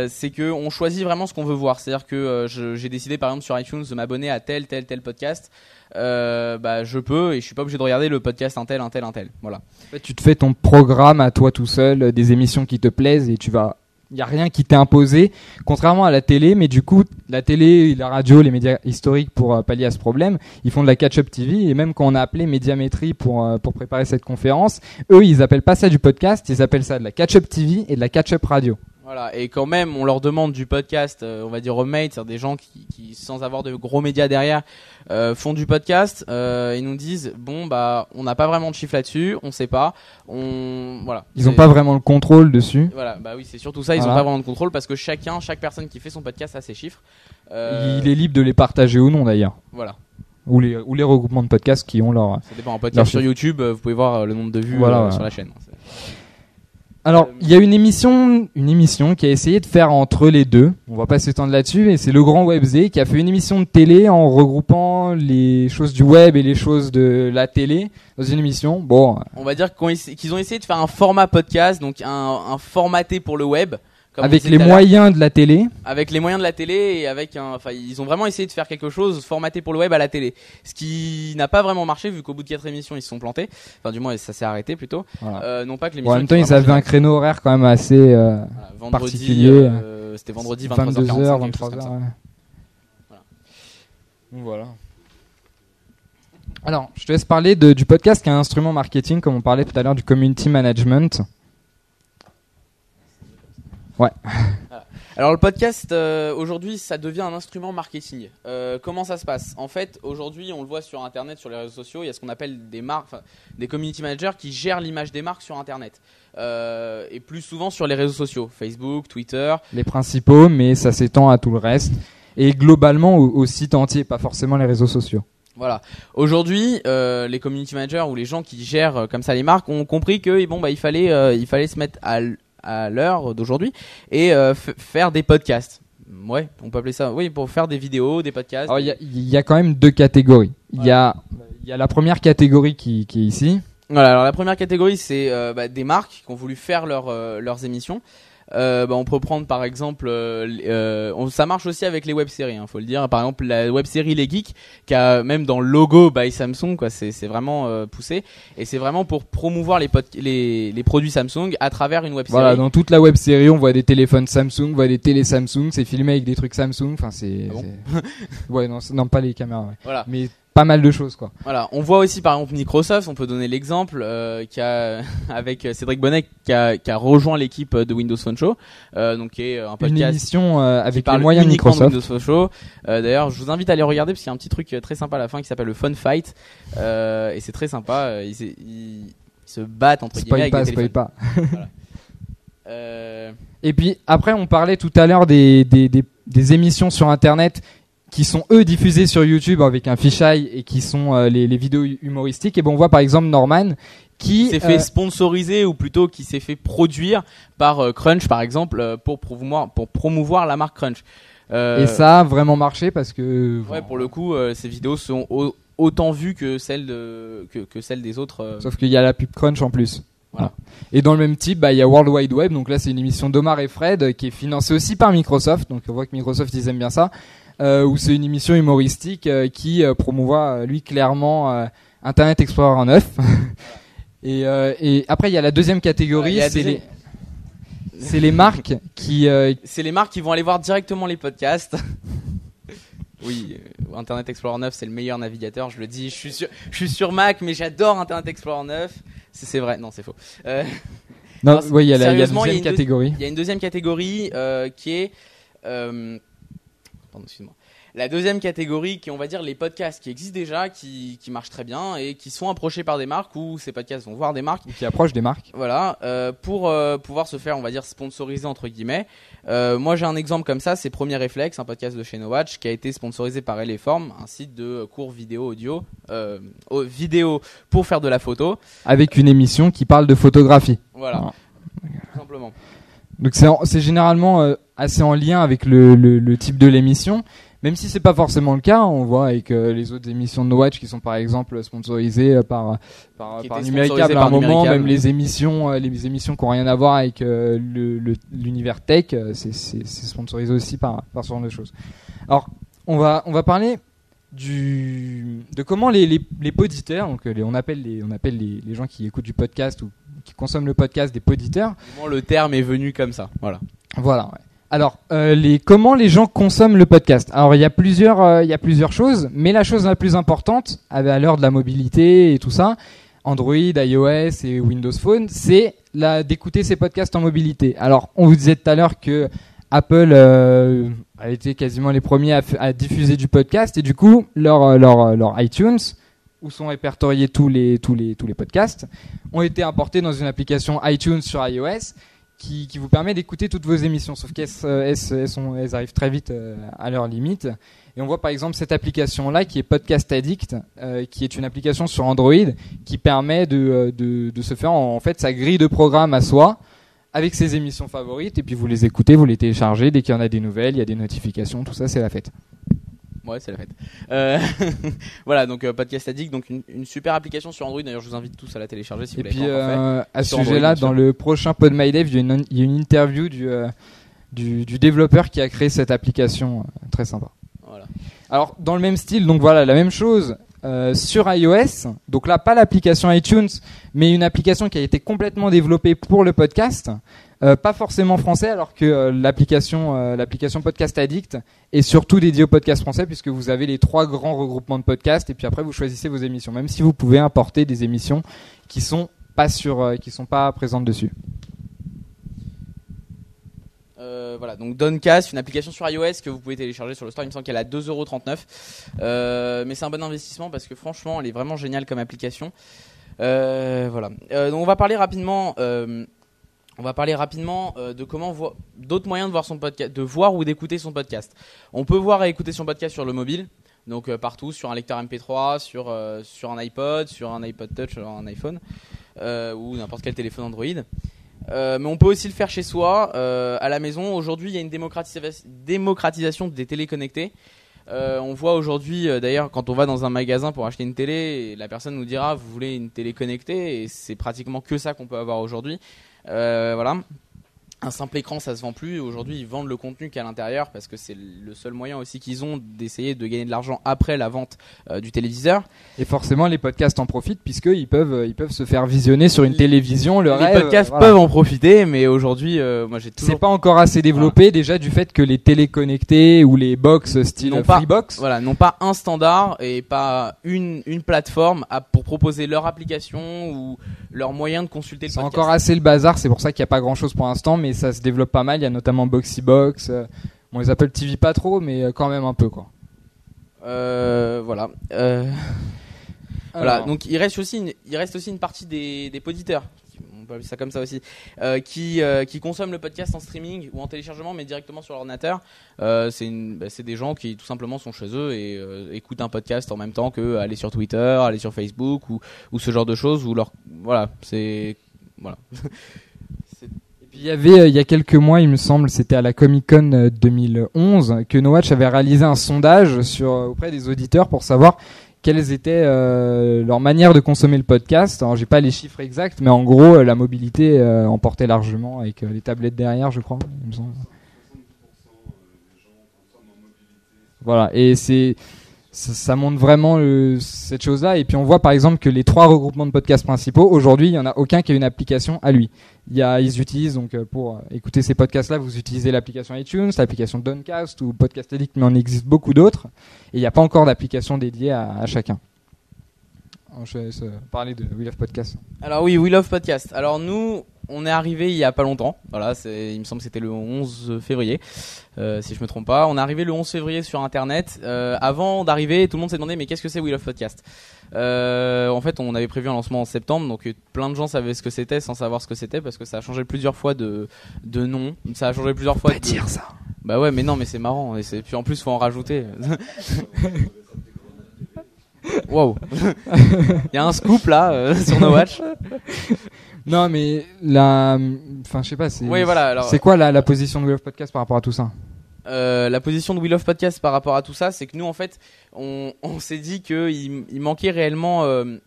C'est que on choisit vraiment ce qu'on veut voir. C'est-à-dire que j'ai décidé par exemple sur iTunes de m'abonner à tel tel tel podcast. Bah je peux et je suis pas obligé de regarder le podcast un tel un tel un tel. Voilà. En fait, tu te fais ton programme à toi tout seul, des émissions qui te plaisent et tu vas. Il n'y a rien qui t'est imposé, contrairement à la télé, mais du coup, la télé, la radio, les médias historiques, pour euh, pallier à ce problème, ils font de la catch-up TV, et même quand on a appelé Médiamétrie pour, euh, pour préparer cette conférence, eux, ils appellent pas ça du podcast, ils appellent ça de la catch-up TV et de la catch-up radio. Voilà, et quand même, on leur demande du podcast, euh, on va dire homemade, c'est-à-dire des gens qui, qui, sans avoir de gros médias derrière, euh, font du podcast. Euh, ils nous disent, bon, bah, on n'a pas vraiment de chiffre là-dessus, on sait pas, on, voilà. Ils n'ont pas vraiment le contrôle dessus. Voilà, bah oui, c'est surtout ça, ils Voilà. ont pas vraiment de contrôle parce que chacun, chaque personne qui fait son podcast a ses chiffres. Euh, Il est libre de les partager ou non d'ailleurs. Voilà, Ou les, ou les regroupements de podcasts qui ont leur. ça dépend. Un podcast sur. YouTube, euh, vous pouvez voir euh, le nombre de vues voilà. sur la chaîne. Alors, Euh, il y a une émission, une émission qui a essayé de faire entre les deux. On va pas s'étendre là-dessus, mais c'est le Grand Webzé qui a fait une émission de télé en regroupant les choses du web et les choses de la télé dans une émission. Bon, On va dire qu'ils ont essayé de faire un format podcast, donc un, un formaté pour le web. Comme avec les moyens de la télé. avec les moyens de la télé et avec un enfin ils ont vraiment essayé de faire quelque chose formaté pour le web à la télé ce qui n'a pas vraiment marché vu qu'au bout de quatre émissions ils se sont plantés enfin du moins ça s'est arrêté plutôt Voilà. euh, non pas que Bon, l'émission en même temps, ils avaient un créneau horaire quand même assez euh, Voilà, vendredi particulier. euh, c'était vendredi 23h45 22h, quelque chose 23h. comme ça. ouais. Voilà. Alors, je te laisse parler de- du podcast qui est un instrument marketing, comme on parlait tout à l'heure du community management. Alors le podcast euh, aujourd'hui ça devient un instrument marketing. Euh, comment ça se passe? En fait aujourd'hui on le voit sur internet, sur les réseaux sociaux, il y a ce qu'on appelle des marques, des community managers qui gèrent l'image des marques sur internet. Euh, et plus souvent sur les réseaux sociaux, Facebook, Twitter, les principaux, mais ça s'étend à tout le reste. Et globalement au, au site entier, pas forcément les réseaux sociaux. Voilà. Aujourd'hui, euh, les community managers ou les gens qui gèrent euh, comme ça les marques ont compris que bon bah il fallait euh, il fallait se mettre à à l'heure d'aujourd'hui et euh, faire des podcasts. Ouais, on peut appeler ça. Oui, pour faire des vidéos, des podcasts. Alors il y y a quand même deux catégories. Il y a il y a la première catégorie qui, qui est ici. Voilà. Alors la première catégorie c'est euh, bah, des marques qui ont voulu faire leur, euh, leurs émissions. Euh, bah, on peut prendre par exemple, euh, euh, on- ça marche aussi avec les web-séries, hein, faut le dire. Par exemple, la web-série Les Geeks, qui a même dans le logo by Samsung, quoi, c'est c'est vraiment euh, poussé. Et c'est vraiment pour promouvoir les, les, les produits Samsung à travers une web-série. Voilà, dans toute la web série, on voit des téléphones Samsung, on voit des télé Samsung, c'est filmé avec des trucs Samsung. Enfin, c'est. Ah bon ouais, non, non, pas les caméras, ouais. Voilà. Mais pas mal de choses, quoi. Voilà, on voit aussi par exemple Microsoft, on peut donner l'exemple euh, qui a avec Cédric Bonnet qui a, qui a rejoint l'équipe de Windows Phone Show, euh, donc qui est un Une podcast émission euh, avec les moyens Microsoft. Windows Phone Show. Euh, D'ailleurs, je vous invite à aller regarder parce qu'il y a un petit truc euh, très sympa à la fin qui s'appelle le Fun Fight euh, et c'est très sympa. euh, Ils, se- ils- ils se battent entre guillemets Spoil avec pas, spoil pas. Euh, Et puis après, on parlait tout à l'heure des, des, des, des émissions sur Internet qui sont eux diffusées sur YouTube avec un fisheye et qui sont euh, les, les vidéos humoristiques. Et bon, on voit par exemple Norman qui s'est fait euh, sponsoriser ou plutôt qui s'est fait produire par euh, Crunch par exemple pour promouvoir pour promouvoir la marque Crunch. Et ça a vraiment marché parce que Ouais, pour le coup, ces vidéos sont au- autant vues que celles de que, que celles des autres. Sauf qu'il y a la pub Crunch en plus. Voilà. Et dans le même type, bah, il y a World Wide Web. Donc là, c'est une émission d'Omar et Fred qui est financée aussi par Microsoft. Donc on voit que Microsoft, ils aiment bien ça. Euh, où c'est une émission humoristique euh, qui euh, promouvoit, lui, clairement Internet Explorer 9. et, et après, il y a la deuxième catégorie, c'est les, c'est les marques qui, euh, C'est les marques qui vont aller voir directement les podcasts. Oui, euh, Internet Explorer 9 c'est le meilleur navigateur, je le dis. Je suis sur, je suis sur Mac, mais j'adore Internet Explorer 9. C'est vrai, non c'est faux. Euh, non, ouais, il y a la, deuxième catégorie. Il y a une deuxième catégorie qui est. pardon, excuse-moi. La deuxième catégorie qui est, on va dire, les podcasts qui existent déjà, qui, qui marchent très bien et qui sont approchés par des marques ou ces podcasts vont voir des marques. Qui approche des marques. Voilà, euh, pour euh, pouvoir se faire, on va dire, sponsoriser entre guillemets. Euh, moi, j'ai un exemple comme ça, c'est Premier Réflexe, un podcast de chez No Watch, qui a été sponsorisé par Eleform, un site de cours vidéo audio, au- vidéo pour faire de la photo. Avec une émission qui parle de photographie. Voilà, Ah. tout simplement. Donc c'est en- c'est généralement euh, assez en lien avec le, le, le type de l'émission, même si c'est pas forcément le cas. On voit avec euh, les autres émissions de No Watch qui sont par exemple sponsorisées euh, par par, par Numéricable à un moment, même les émissions les émissions qui ont rien à voir avec le- l'univers tech, c'est sponsorisé aussi par par ce genre de choses. Alors on va on va parler du de comment les les, les poditeurs, donc les- on appelle les on appelle les, les gens qui écoutent du podcast ou consomment le podcast des poditeurs. Comment le terme est venu comme ça. Voilà. Voilà. ouais. Alors, euh, les, comment les gens consomment le podcast? Alors, il y a plusieurs, euh, il y a plusieurs choses, mais la chose la plus importante, à l'heure de la mobilité et tout ça, Android, iOS et Windows Phone, c'est d'écouter ces podcasts en mobilité. Alors, on vous disait tout à l'heure que Apple euh, a été quasiment les premiers à, à diffuser du podcast et du coup, leur, leur, leur iTunes où sont répertoriés tous les, tous les, tous les podcasts, ont été importés dans une application iTunes sur iOS qui, qui vous permet d'écouter toutes vos émissions. Sauf qu'elles euh, arrivent très vite euh, à leur limite. Et on voit par exemple cette application-là qui est Podcast Addict, euh, qui est une application sur Android qui permet de, de, de se faire en, en fait sa grille de programme à soi avec ses émissions favorites et puis vous les écoutez, vous les téléchargez dès qu'il y en a des nouvelles, il y a des notifications, tout ça c'est la fête. Ouais, c'est la fête. Euh, voilà, donc euh, Podcast Addict, donc une, une super application sur Android. D'ailleurs, je vous invite tous à la télécharger si Et vous l'avez puis pas encore fait. euh, à ce sujet-là, dans le prochain Pod My Dev, il y a une, il y a une interview du, du, du développeur qui a créé cette application très sympa. Voilà. Alors dans le même style, donc voilà la même chose sur iOS. Donc là pas l'application iTunes, mais une application qui a été complètement développée pour le podcast. Euh, pas forcément français, alors que euh, l'application euh, l'application Podcast Addict est surtout dédiée au podcast français puisque vous avez les trois grands regroupements de podcasts et puis après vous choisissez vos émissions. Même si vous pouvez importer des émissions qui sont pas sur qui sont pas présentes dessus. Voilà, donc Doncast, une application sur iOS que vous pouvez télécharger sur le store. Il me semble qu'elle à 2,39€. Euh, mais c'est un bon investissement parce que franchement, elle est vraiment géniale comme application. Voilà. Donc on va parler rapidement. On va parler rapidement euh, de comment voir d'autres moyens de voir son podcast, de voir ou d'écouter son podcast. On peut voir et écouter son podcast sur le mobile, donc euh, partout, sur un lecteur MP3, sur euh, sur un iPod, sur un iPod Touch, sur un iPhone ou n'importe quel téléphone Android. Mais on peut aussi le faire chez soi, à la maison. Aujourd'hui, il y a une démocratisa- démocratisation des. Euh, on voit aujourd'hui, d'ailleurs, quand on va dans un magasin pour acheter une télé, la personne nous dira vous voulez une télé connectée, et c'est pratiquement que ça qu'on peut avoir aujourd'hui. Euh, voilà. un simple écran ça se vend plus aujourd'hui ils vendent le contenu qu'à l'intérieur parce que c'est le seul moyen aussi qu'ils ont d'essayer de gagner de l'argent après la vente euh, du téléviseur Et forcément, les podcasts en profitent puisqu'ils peuvent, euh, ils peuvent se faire visionner sur une Les- télévision. Le les rêve, podcasts voilà. peuvent en profiter mais aujourd'hui euh, moi j'ai C'est toujours pas encore assez développé déjà du fait que les téléconnectés ou les box style Non pas- Freebox. voilà n'ont pas un standard et pas une une plateforme à- pour proposer leur application ou leur moyen de consulter le C'est podcast encore assez le bazar, c'est pour ça qu'il n'y a pas grand chose pour l'instant, mais ça se développe pas mal. Il y a notamment Boxy Box. euh, bon, les Apple TV pas trop, mais euh, quand même un peu quoi. Euh, voilà Euh, Voilà, donc il reste aussi une, il reste aussi une partie des, des poditeurs, on peut appeler ça comme ça aussi, euh, qui, euh, qui consomment le podcast en streaming ou en téléchargement, mais directement sur l'ordinateur. Euh, c'est bah, des gens qui tout simplement sont chez eux et euh, écoutent un podcast en même temps que aller sur Twitter, aller sur Facebook ou, ou ce genre de choses. Ou leur, voilà, c'est voilà. Il y avait, euh, il y a quelques mois, il me semble, c'était à la Comic Con euh, 2011, que No Watch avait réalisé un sondage auprès des auditeurs pour savoir quelles étaient euh, leurs manières de consommer le podcast. Alors j'ai pas les chiffres exacts, mais en gros, euh, la mobilité euh, emportait largement avec euh, les tablettes derrière, je crois. Voilà, et c'est ça, montre vraiment cette chose-là. Et puis on voit par exemple que les trois regroupements de podcasts principaux, aujourd'hui, il y en a aucun qui a une application à lui. Il y a, ils utilisent donc euh, pour euh, écouter ces podcasts-là, vous utilisez l'application iTunes, l'application Downcast ou Podcast Addict, mais on existe beaucoup d'autres. Et il n'y a pas encore d'application dédiée à, chacun. Je euh, parler de We Love Podcast. Alors oui, We Love Podcast. Alors nous, on est arrivé il y a pas longtemps. Voilà, c'est, il me semble que c'était le 11 février, euh, si je me trompe pas. On est arrivé le 11 février sur Internet. Euh, avant d'arriver, tout le monde s'est demandé mais qu'est-ce que c'est We Love Podcast? Euh, En fait, on avait prévu un lancement en septembre, donc plein de gens savaient ce que c'était sans savoir ce que c'était parce que ça a changé plusieurs fois de de nom. Ça a changé plusieurs fois. de... ça. Bah ouais, mais non, mais c'est marrant. Et c'est... Puis en plus, faut en rajouter. Wow. Il y a un scoop là sur No Watch. Non, mais la, enfin, je sais pas. C'est, Oui, voilà. Alors, c'est quoi la, la position de We Love Podcast par rapport à tout ça? Euh, la position de We Love Podcast par rapport à tout ça, c'est que nous, en fait, on, on s'est dit qu'il il manquait réellement euh,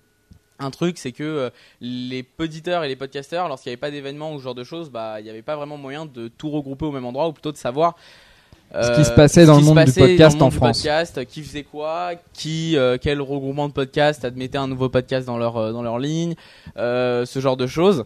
un truc, c'est que euh, les poditeurs et les podcasteurs, lorsqu'il n'y avait pas d'événements ou ce genre de choses, bah, il n'y avait pas vraiment moyen de tout regrouper au même endroit, ou plutôt de savoir Ce qui se passait dans le monde du podcast en du France. podcast, qui faisait quoi, qui, euh, quel regroupement de podcasts admettait un nouveau podcast dans leur euh, dans leur ligne, euh, ce genre de choses.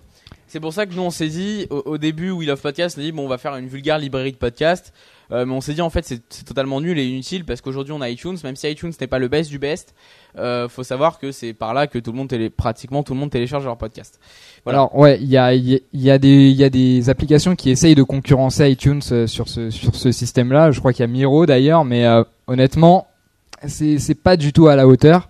C'est pour ça que nous on s'est dit au, au début We Love Podcast, on a dit bon on va faire une vulgaire librairie de podcasts, Euh, mais on s'est dit en fait c'est totalement nul et inutile parce qu'aujourd'hui on a iTunes, même si iTunes n'est pas le best du best, euh, faut savoir que c'est par là que tout le monde télé, pratiquement tout le monde télécharge leur podcast. Voilà. Alors ouais, il y a, il y, a- des il y a des applications qui essayent de concurrencer iTunes euh, sur ce sur ce système-là. Je crois qu'il y a Miro d'ailleurs, mais euh, honnêtement, c'est c'est pas du tout à la hauteur.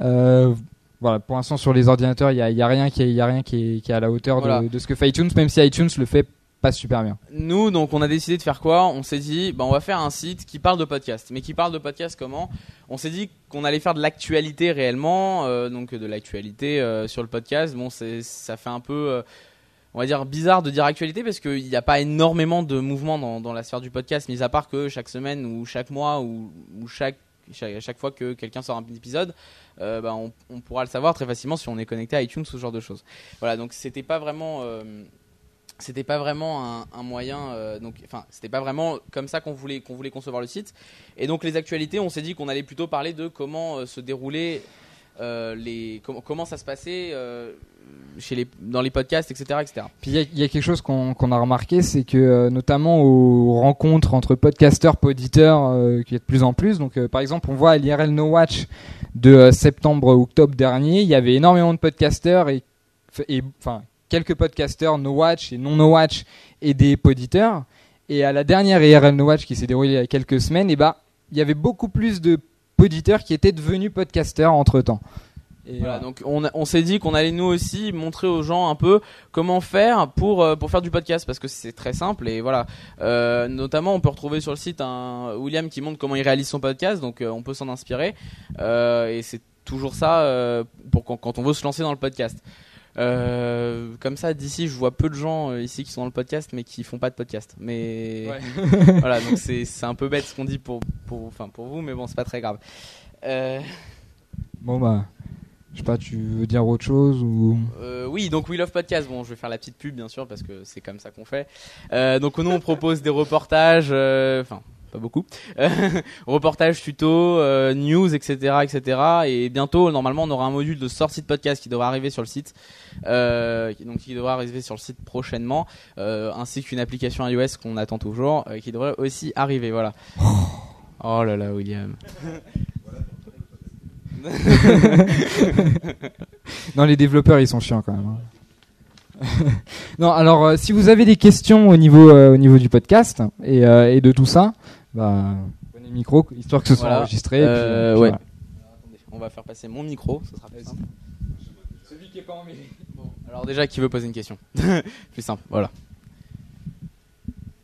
Euh, voilà, pour l'instant sur les ordinateurs, il y a, y a rien qui est, y a rien qui est, qui est à la hauteur Voilà. de, de ce que fait iTunes, même si iTunes le fait pas super bien. Nous, donc, on a décidé de faire quoi? On s'est dit, bah, on va faire un site qui parle de podcast. Mais qui parle de podcast comment? On s'est dit qu'on allait faire de l'actualité réellement, euh, donc de l'actualité euh, sur le podcast. Bon, ça fait un peu, euh, on va dire, bizarre de dire actualité parce qu'il n'y a pas énormément de mouvements dans, dans la sphère du podcast, mis à part que chaque semaine ou chaque mois ou, ou chaque, chaque, fois que quelqu'un sort un épisode, bah, on, pourra le savoir très facilement si on est connecté à iTunes, ce genre de choses. Voilà, donc c'était pas vraiment. C'était pas vraiment un, moyen euh, donc enfin c'était pas vraiment comme ça qu'on voulait qu'on voulait concevoir le site et donc les actualités on s'est dit qu'on allait plutôt parler de comment euh, se déroulaient euh, les comment, ça se passait chez les dans les podcasts etc etc Puis il y a, quelque chose qu'on a remarqué, c'est que notamment aux rencontres entre podcasteurs, poditeurs, euh, qu'il y a de plus en plus. Donc par exemple, on voit à l'IRL No Watch de euh, septembre-octobre dernier, il y avait énormément de podcasteurs et enfin quelques podcasteurs No Watch et non No Watch et des poditeurs. Et à la dernière IRL No Watch qui s'est déroulée il y a quelques semaines, et bah il y avait beaucoup plus de poditeurs qui étaient devenus podcasteurs entre temps. Et voilà voilà. donc on, s'est dit qu'on allait nous aussi montrer aux gens un peu comment faire pour euh, pour faire du podcast parce que c'est très simple et voilà Euh, notamment on peut retrouver sur le site un William qui montre comment il réalise son podcast donc euh, on peut s'en inspirer Euh, et c'est toujours ça euh, pour quand, quand on veut se lancer dans le podcast Euh, comme ça d'ici je vois peu de gens euh, ici qui sont dans le podcast mais qui font pas de podcast mais Ouais. voilà donc c'est c'est un peu bête ce qu'on dit pour pour enfin pour vous mais bon c'est pas très grave Euh, Bon bah, Je sais pas, tu veux dire autre chose ou? Euh, oui, donc We Love Podcast. Bon, je vais faire la petite pub, bien sûr, parce que c'est comme ça qu'on fait. Euh, donc nous, on propose des reportages, euh, enfin. Pas beaucoup, reportages, tutos, euh, news, etc., etc. Et bientôt, normalement, on aura un module de sortie de podcast qui devrait arriver sur le site, euh, qui- donc qui devra arriver sur le site prochainement, euh, ainsi qu'une application iOS qu'on attend toujours, qui devrait aussi arriver. Voilà. Oh là là, William. Non, les développeurs, ils sont chiants quand même. hein. non, alors euh, si vous avez des questions au niveau euh, au niveau du podcast et, euh, et de tout ça, bah prenez le micro histoire que ce soit Voilà. enregistré. et puis, Euh, puis ouais. voilà. Attendez, on va faire passer mon micro, ce sera plus simple. Celui qui est pas en Alors déjà, qui veut poser une question Plus simple, voilà.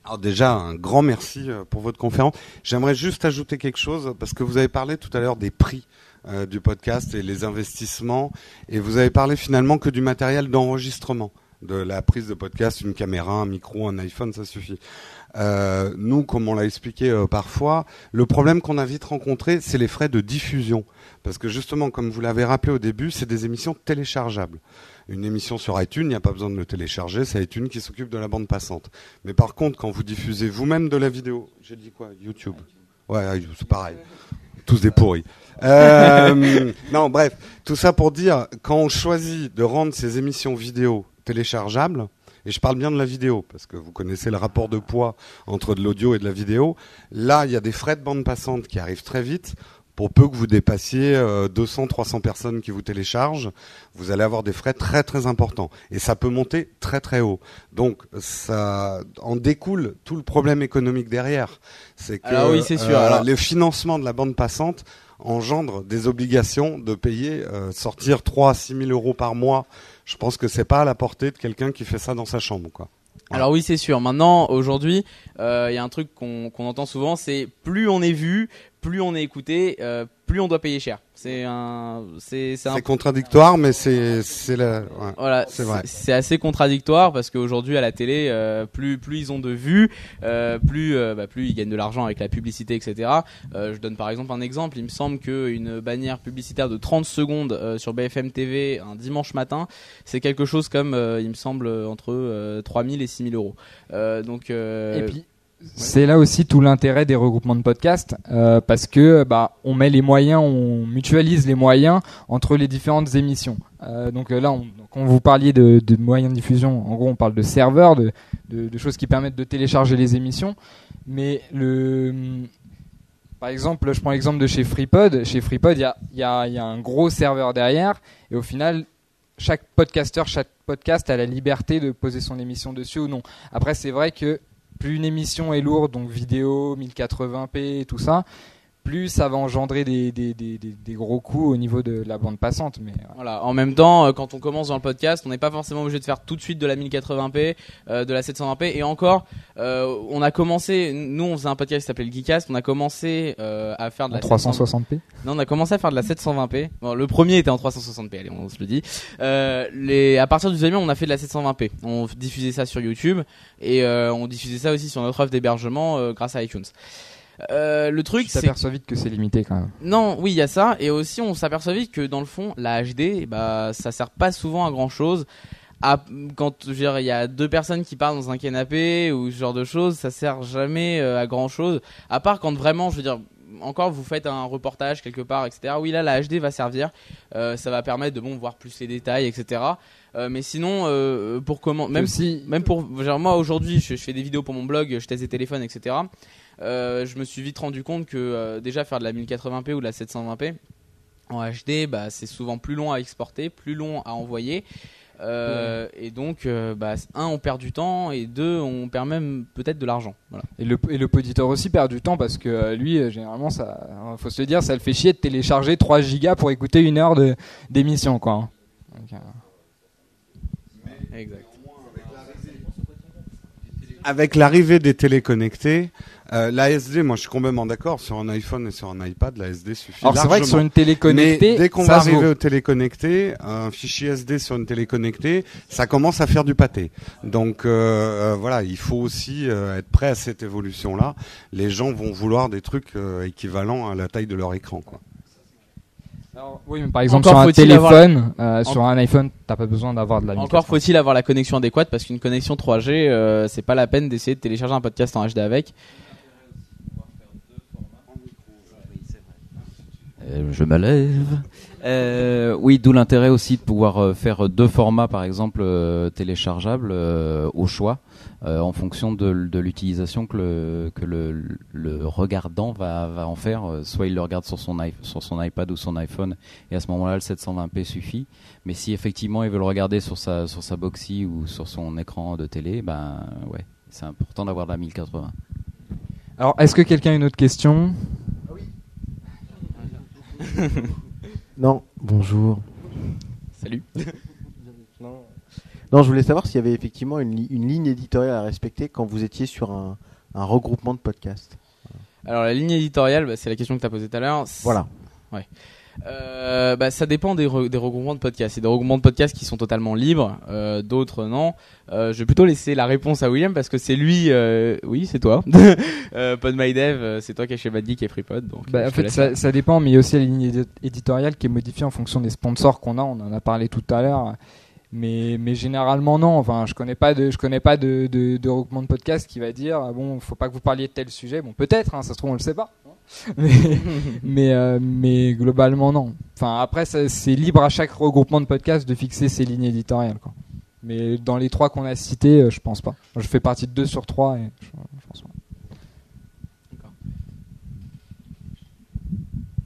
Alors déjà, un grand merci euh, pour votre conférence. J'aimerais juste ajouter quelque chose, parce que vous avez parlé tout à l'heure des prix euh, du podcast et les investissements, et vous avez parlé finalement que du matériel d'enregistrement, de la prise de podcast, une caméra, un micro, un iPhone, ça suffit. Euh, nous, comme on l'a expliqué euh, parfois, le problème qu'on a vite rencontré, c'est les frais de diffusion. Parce que justement, comme vous l'avez rappelé au début, c'est des émissions téléchargeables. Une émission sur iTunes, il n'y a pas besoin de le télécharger, c'est iTunes qui s'occupe de la bande passante. Mais par contre, quand vous diffusez vous-même de la vidéo, j'ai dit quoi YouTube? Ouais, c'est pareil. Tous des pourris. Euh, non, bref, tout ça pour dire, quand on choisit de rendre ces émissions vidéo téléchargeables, et je parle bien de la vidéo, parce que vous connaissez le rapport de poids entre de l'audio et de la vidéo, là, il y a des frais de bande passante qui arrivent très vite. Pour peu que vous dépassiez euh, 200, 300 personnes qui vous téléchargent, vous allez avoir des frais très très importants. Et ça peut monter très très haut. Donc ça en découle tout le problème économique derrière. C'est que euh, Alors oui, c'est sûr. Alors- le financement de la bande passante engendre des obligations de payer, euh, sortir 3 à 6 000 euros par mois. Je pense que c'est pas à la portée de quelqu'un qui fait ça dans sa chambre. quoi. Alors oui, c'est sûr. Maintenant, aujourd'hui, euh, il y a un truc qu'on qu'on entend souvent, c'est plus on est vu, plus on est écouté, euh, plus on doit payer cher. C'est un, c'est c'est un C'est contradictoire, mais c'est c'est la. ouais. Voilà, C'est vrai. c'est assez contradictoire parce qu'aujourd'hui à la télé, euh, plus plus ils ont de vues, euh, plus euh, bah, plus ils gagnent de l'argent avec la publicité, etc. Euh, je donne par exemple un exemple. Il me semble qu'une bannière publicitaire de 30 secondes euh, sur BFM TV un dimanche matin, c'est quelque chose comme, euh, il me semble, entre euh, 3000 et 6000 euros. Euh, donc euh, Et puis, c'est là aussi tout l'intérêt des regroupements de podcasts, euh, parce que bah, on met les moyens, on mutualise les moyens entre les différentes émissions. Euh, donc euh, là, on, quand vous parliez de, moyens de diffusion, en gros, on parle de serveurs, de, choses qui permettent de télécharger les émissions. Mais par exemple, je prends l'exemple de chez FreePod. Chez FreePod, il y a, y a un gros serveur derrière, et au final, chaque podcasteur, chaque podcast a la liberté de poser son émission dessus ou non. Après, c'est vrai que plus une émission est lourde, donc vidéo, 1080p, et tout ça, plus ça va engendrer des, des, des, des, des gros coûts au niveau de la bande passante. Mais voilà. Voilà. En même temps, euh, quand on commence dans le podcast, on n'est pas forcément obligé de faire tout de suite de la 1080p, euh, de la 720p. Et encore, euh, on a commencé. Nous, on faisait un podcast qui s'appelait le Geekcast. On a commencé euh, à faire de en la 360p. Non, on a commencé à faire de la 720p. Bon, le premier était en 360p. Allez, on se le dit. Euh, les, à partir du deuxième, on a fait de la 720p. On diffusait ça sur YouTube et euh, on diffusait ça aussi sur notre offre d'hébergement euh, grâce à iTunes. Euh, le truc, c'est t'aperçois vite que c'est limité quand même. non, oui, il y a ça, et aussi on s'aperçoit vite que dans le fond, la HD, bah, ça sert pas souvent à grand chose. À, quand je veux dire, il y a deux personnes qui parlent dans un canapé ou ce genre de choses, ça sert jamais euh, à grand chose. À part quand vraiment, je veux dire, encore vous faites un reportage quelque part, etc. Oui, là, la HD va servir, Euh, ça va permettre de bon voir plus les détails, etc. Euh, mais sinon, euh, pour comment, même si même pour genre moi aujourd'hui je, je fais des vidéos pour mon blog je teste des téléphones etc je me suis vite rendu compte que euh, déjà faire de la 1080p ou de la 720p en HD bah, c'est souvent plus long à exporter plus long à envoyer Euh, et donc euh, bah, un on perd du temps et deux on perd même peut-être de l'argent voilà. Et le, et le poditeur aussi perd du temps parce que euh, lui, euh, généralement, ça, euh, faut se le dire, ça le fait chier de télécharger 3 gigas pour écouter une heure de d'émission, quoi. hein. Donc, euh, exact Avec l'arrivée des téléconnectés, euh, la SD, moi je suis complètement d'accord, sur un iPhone et sur un iPad, la SD suffit Alors c'est vrai que sur une télé connectée, Mais dès qu'on va arriver vaut. au téléconnecté, un fichier SD sur une télé connectée, ça commence à faire du pâté. Donc euh, euh, voilà, il faut aussi euh, être prêt à cette évolution-là. Les gens vont vouloir des trucs euh, équivalents à la taille de leur écran. Quoi. Oui, mais par exemple Encore sur un la- téléphone, euh, sur un iPhone, t'as pas besoin d'avoir de la Encore 1080. faut-il avoir la connexion adéquate parce qu'une connexion 3G, euh, c'est pas la peine d'essayer de télécharger un podcast en HD avec. Euh, je me lève. Euh, oui, d'où l'intérêt aussi de pouvoir faire deux formats, par exemple, euh, téléchargeables euh, au choix, euh, en fonction de, de l'utilisation que, le, que le, le regardant va, va en faire. Euh, Soit il le regarde sur son, i- sur son iPad ou son iPhone, et à ce moment-là, le 720p suffit. Mais si effectivement il veut le regarder sur sa, sur sa boxy ou sur son écran de télé, ben ouais, c'est important d'avoir la 1080. Alors, est-ce que quelqu'un a une autre question? Non, bonjour. Salut. Non, je voulais savoir s'il y avait effectivement une, li- une ligne éditoriale à respecter quand vous étiez sur un, un regroupement de podcasts. Alors la ligne éditoriale, bah, c'est la question que tu as posée tout à l'heure. Voilà. Euh, bah, ça dépend des, re- des regroupements de podcasts. Il y a des regroupements de podcasts qui sont totalement libres, euh, d'autres non. Euh, je vais plutôt laisser la réponse à William parce que c'est lui. euh, oui, c'est toi. euh, PodMyDev, c'est toi qui es chez Bad Geek et FreePod. Donc, Bah, en fait, ça, ça dépend, mais il y a aussi la ligne édi- éditoriale qui est modifiée en fonction des sponsors qu'on a. On en a parlé tout à l'heure. Mais, mais généralement, non. Enfin, je connais pas de, je connais pas de, de, de regroupement de podcast qui va dire ah bon, faut pas que vous parliez de tel sujet. Bon, peut-être, hein, ça se trouve, on le sait pas. Mais, mais, euh, mais globalement, non. Enfin, après, c'est libre à chaque regroupement de podcast de fixer ses lignes éditoriales. Quoi. Mais dans les trois qu'on a cités, euh, je pense pas. Je fais partie de deux sur trois et je, je pense pas.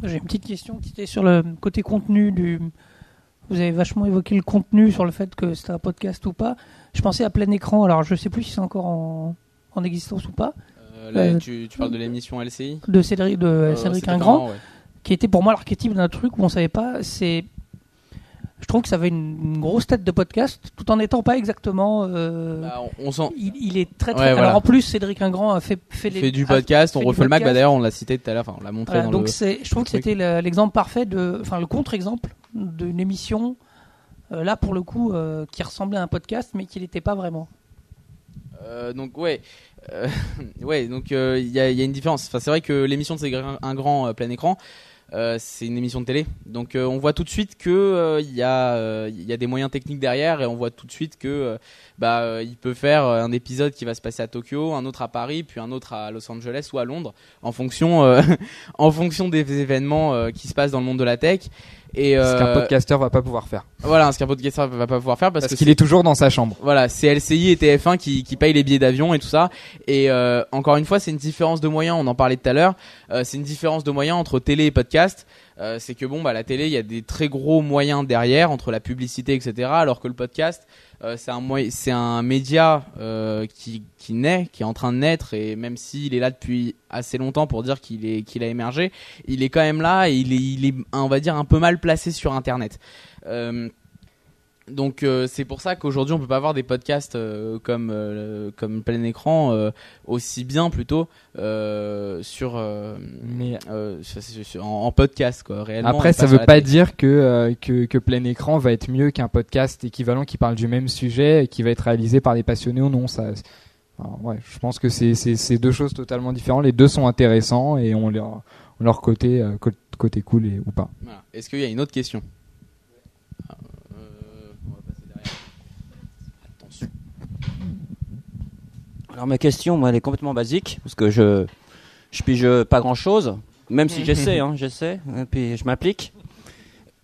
J'ai une petite question qui était sur le côté contenu du. Vous avez vachement évoqué le contenu sur le fait que c'était un podcast ou pas. Je pensais à plein écran, alors je sais plus si c'est encore en, en existence ou pas, Euh, là, euh, tu, tu parles de l'émission LCI de Cédric, de Euh, Cédric Ingrand, ouais. qui était pour moi l'archétype d'un truc où on savait pas. C'est. Je trouve que ça avait une, une grosse tête de podcast, tout en n'étant pas exactement. Bah, on, on sent. il, il est très très. Ouais, voilà. Alors en plus, Cédric Ingrand a fait, fait, les- fait du podcast, on fait refait le Mac. Bah, d'ailleurs, on l'a cité tout à l'heure, enfin, on l'a montré Voilà, dans donc le. je trouve que c'était le- l'exemple parfait de, enfin le contre-exemple d'une émission euh, là pour le coup euh, qui ressemblait à un podcast mais qui n'était pas vraiment. Euh, donc ouais, ouais, donc il y, a, une différence. Enfin, c'est vrai que l'émission de C'est un grand plein écran, c'est une émission de télé. Donc on voit tout de suite que il y y a des moyens techniques derrière et on voit tout de suite que bah il peut faire un épisode qui va se passer à Tokyo, un autre à Paris, puis un autre à Los Angeles ou à Londres, en fonction en fonction des événements qui se passent dans le monde de la tech. Et Ce qu'un euh, podcasteur va pas pouvoir faire. voilà, ce qu'un podcasteur va pas pouvoir faire parce, Parce, qu'il est toujours dans sa chambre. voilà, c'est LCI et TF1 qui, qui payent les billets d'avion et tout ça. Et euh, encore une fois, c'est une différence de moyens. On en parlait tout à l'heure. Euh, c'est une différence de moyens entre télé et podcast. Euh, c'est que bon, bah la télé, il y a des très gros moyens derrière entre la publicité, etc. Alors que le podcast, euh, c'est un un média euh, qui qui naît, qui est en train de naître. Et même s'il est là depuis assez longtemps pour dire qu'il est qu'il a émergé, il est quand même là et il est il est on va dire un peu mal placé sur Internet. Euh, donc euh, c'est pour ça qu'aujourd'hui on peut pas avoir des podcasts euh, comme euh, comme plein écran aussi bien plutôt sur Mais en, en podcast quoi réellement Après, ça veut pas dire que, que que plein écran va être mieux qu'un podcast équivalent qui parle du même sujet et qui va être réalisé par des passionnés ou non. Ça, ouais, je pense que c'est deux choses totalement différentes. Les deux sont intéressants et ont leur leur côté côté cool et, ou pas. Voilà. est-ce qu'il y a une autre question Ah, euh, on va passer derrière. Attention. Alors ma question, moi, elle est complètement basique parce que je je pige pas grand chose, même si j'essaie, hein, j'essaie, et puis je m'applique.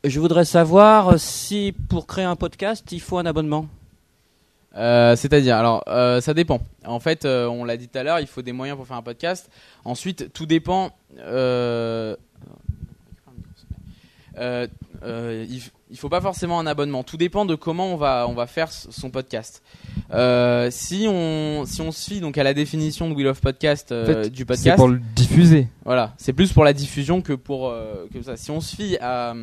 Je voudrais savoir si pour créer un podcast, il faut un abonnement. Euh, C'est-à-dire, alors, euh, ça dépend. En fait, euh, on l'a dit tout à l'heure, il faut des moyens pour faire un podcast. Ensuite, tout dépend. Il, il faut pas forcément un abonnement. Tout dépend de comment on va on va faire son podcast. Euh, si on si on se fie donc à la définition de Wheel of Podcast euh, En fait, du C'est podcast, pour le diffuser. voilà, c'est plus pour la diffusion que pour euh, que ça. Si on se fie à